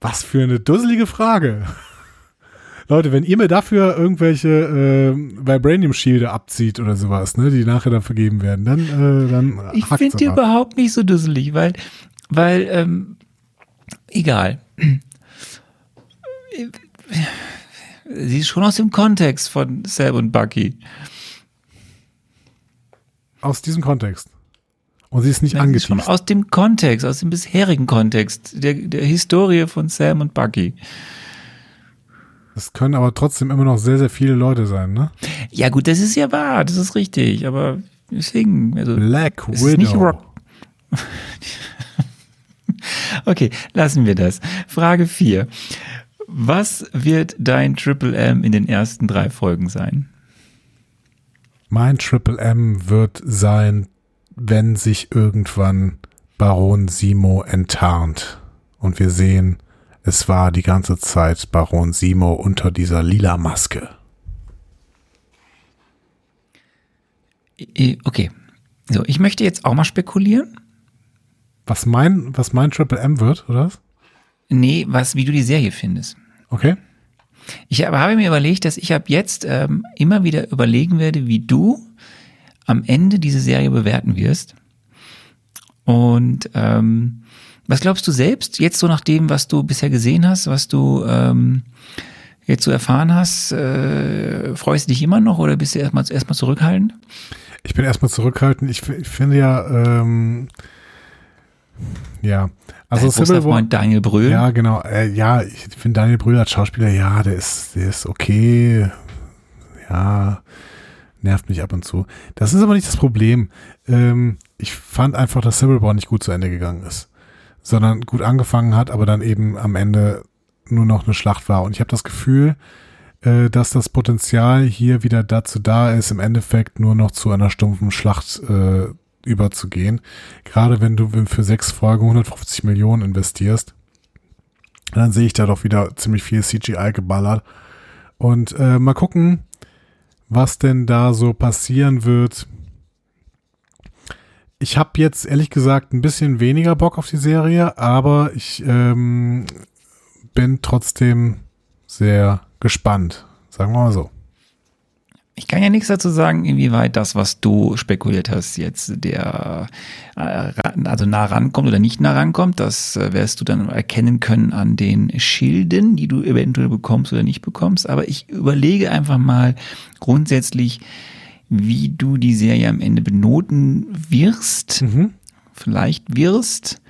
Was für eine dusselige Frage. Leute, wenn ihr mir dafür irgendwelche äh, Vibranium-Schilde abzieht oder sowas, ne, die nachher dann vergeben werden, dann, äh, dann Ich finde die überhaupt nicht so dusselig, weil, weil, ähm, egal. Sie ist schon aus dem Kontext von Sam und Bucky. Aus diesem Kontext. Und sie ist nicht angeteased. aus dem Kontext, aus dem bisherigen Kontext, der, der Historie von Sam und Bucky. Das können aber trotzdem immer noch sehr, sehr viele Leute sein, ne? Ja gut, das ist ja wahr, das ist richtig, aber deswegen, also Black es ist nicht Widow. Rock. Okay, lassen wir das. Frage 4. Was wird dein Triple M in den ersten drei Folgen sein? Mein Triple M wird sein, wenn sich irgendwann Baron Simo enttarnt und wir sehen, es war die ganze Zeit Baron Simo unter dieser lila Maske. Okay. So, ich möchte jetzt auch mal spekulieren. Was mein, was mein Triple M wird, oder was? Nee, was, wie du die Serie findest. Okay. Ich hab- habe mir überlegt, dass ich ab jetzt ähm, immer wieder überlegen werde, wie du am Ende diese Serie bewerten wirst. Und ähm, was glaubst du selbst, jetzt so nach dem, was du bisher gesehen hast, was du ähm, jetzt so erfahren hast, äh, freust du dich immer noch oder bist du erstmal erstmal zurückhaltend? Ich bin erstmal zurückhaltend. Ich, ich finde ja, ähm, ja, also Dein Civil War, Daniel Brühl. Ja, genau. Äh, ja, ich finde Daniel Brühl als Schauspieler, ja, der ist, der ist okay. Ja, nervt mich ab und zu. Das ist aber nicht das Problem. Ähm, ich fand einfach, dass Civil War nicht gut zu Ende gegangen ist, sondern gut angefangen hat, aber dann eben am Ende nur noch eine Schlacht war. Und ich habe das Gefühl, äh, dass das Potenzial hier wieder dazu da ist, im Endeffekt nur noch zu einer stumpfen Schlacht äh, überzugehen. Gerade wenn du für sechs Folgen 150 Millionen investierst, dann sehe ich da doch wieder ziemlich viel CGI geballert. Und äh, mal gucken, was denn da so passieren wird. Ich habe jetzt ehrlich gesagt ein bisschen weniger Bock auf die Serie, aber ich ähm, bin trotzdem sehr gespannt. Sagen wir mal so. Ich kann ja nichts dazu sagen, inwieweit das, was du spekuliert hast, jetzt der äh, also nah rankommt oder nicht nah rankommt. Das äh, wirst du dann erkennen können an den Schilden, die du eventuell bekommst oder nicht bekommst. Aber ich überlege einfach mal grundsätzlich, wie du die Serie am Ende benoten wirst. Mhm. Vielleicht wirst.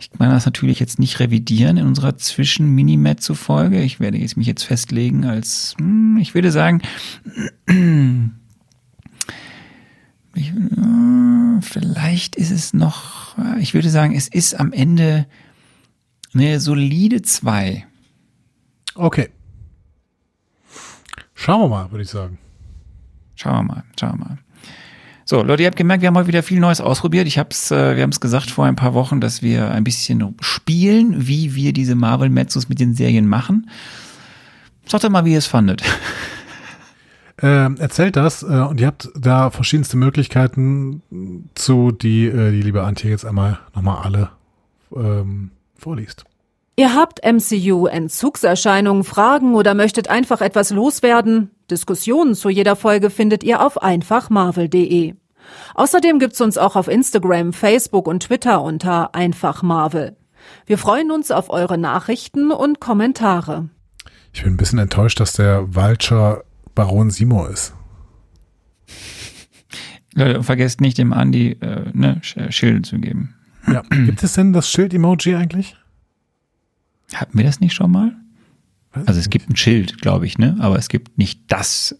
Ich kann das natürlich jetzt nicht revidieren in unserer Zwischen-Minimet-Folge. Ich werde jetzt mich jetzt festlegen als, hm, ich würde sagen, ich, äh, vielleicht ist es noch, ich würde sagen, es ist am Ende eine solide 2. Okay. Schauen wir mal, würde ich sagen. Schauen wir mal, schauen wir mal. So, Leute, ihr habt gemerkt, wir haben heute wieder viel Neues ausprobiert. Ich hab's, äh, wir haben es gesagt vor ein paar Wochen, dass wir ein bisschen spielen, wie wir diese Marvel Mezzos mit den Serien machen. Sagt doch mal, wie ihr es fandet. Ähm, erzählt das äh, und ihr habt da verschiedenste Möglichkeiten zu, die äh, die liebe Antje jetzt einmal nochmal alle ähm, vorliest. Ihr habt MCU-Entzugserscheinungen, Fragen oder möchtet einfach etwas loswerden? Diskussionen zu jeder Folge findet ihr auf einfachmarvel.de. Außerdem gibt's uns auch auf Instagram, Facebook und Twitter unter einfachmarvel. Wir freuen uns auf eure Nachrichten und Kommentare. Ich bin ein bisschen enttäuscht, dass der Vulture Baron Simo ist. Leute, vergesst nicht dem Andi äh, ne, Sch- Schilde zu geben. Ja. Gibt es denn das Schild-Emoji eigentlich? Hatten wir das nicht schon mal? Also es gibt ein Schild, glaube ich, ne? Aber es gibt nicht das,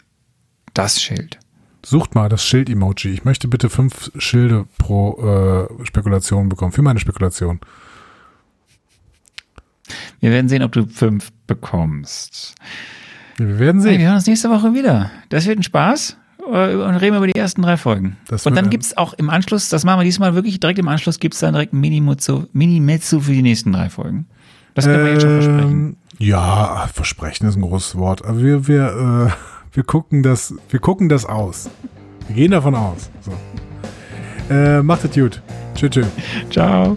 das Schild. Sucht mal das Schild-Emoji. Ich möchte bitte fünf Schilde pro äh, Spekulation bekommen. Für meine Spekulation. Wir werden sehen, ob du fünf bekommst. Wir werden Hey, sehen. wir hören uns nächste Woche wieder. Das wird ein Spaß. Äh, Und reden über die ersten drei Folgen. Das und dann ein- gibt's auch im Anschluss, das machen wir diesmal wirklich direkt im Anschluss, gibt's dann direkt ein Mini-Mezzo Mini für die nächsten drei Folgen. Das können wir jetzt schon versprechen. Ja, versprechen ist ein großes Wort. Aber wir, wir, äh, wir gucken das, wir gucken das aus. Wir gehen davon aus. So. Äh, macht es gut. Tschüss. tschüss. Ciao.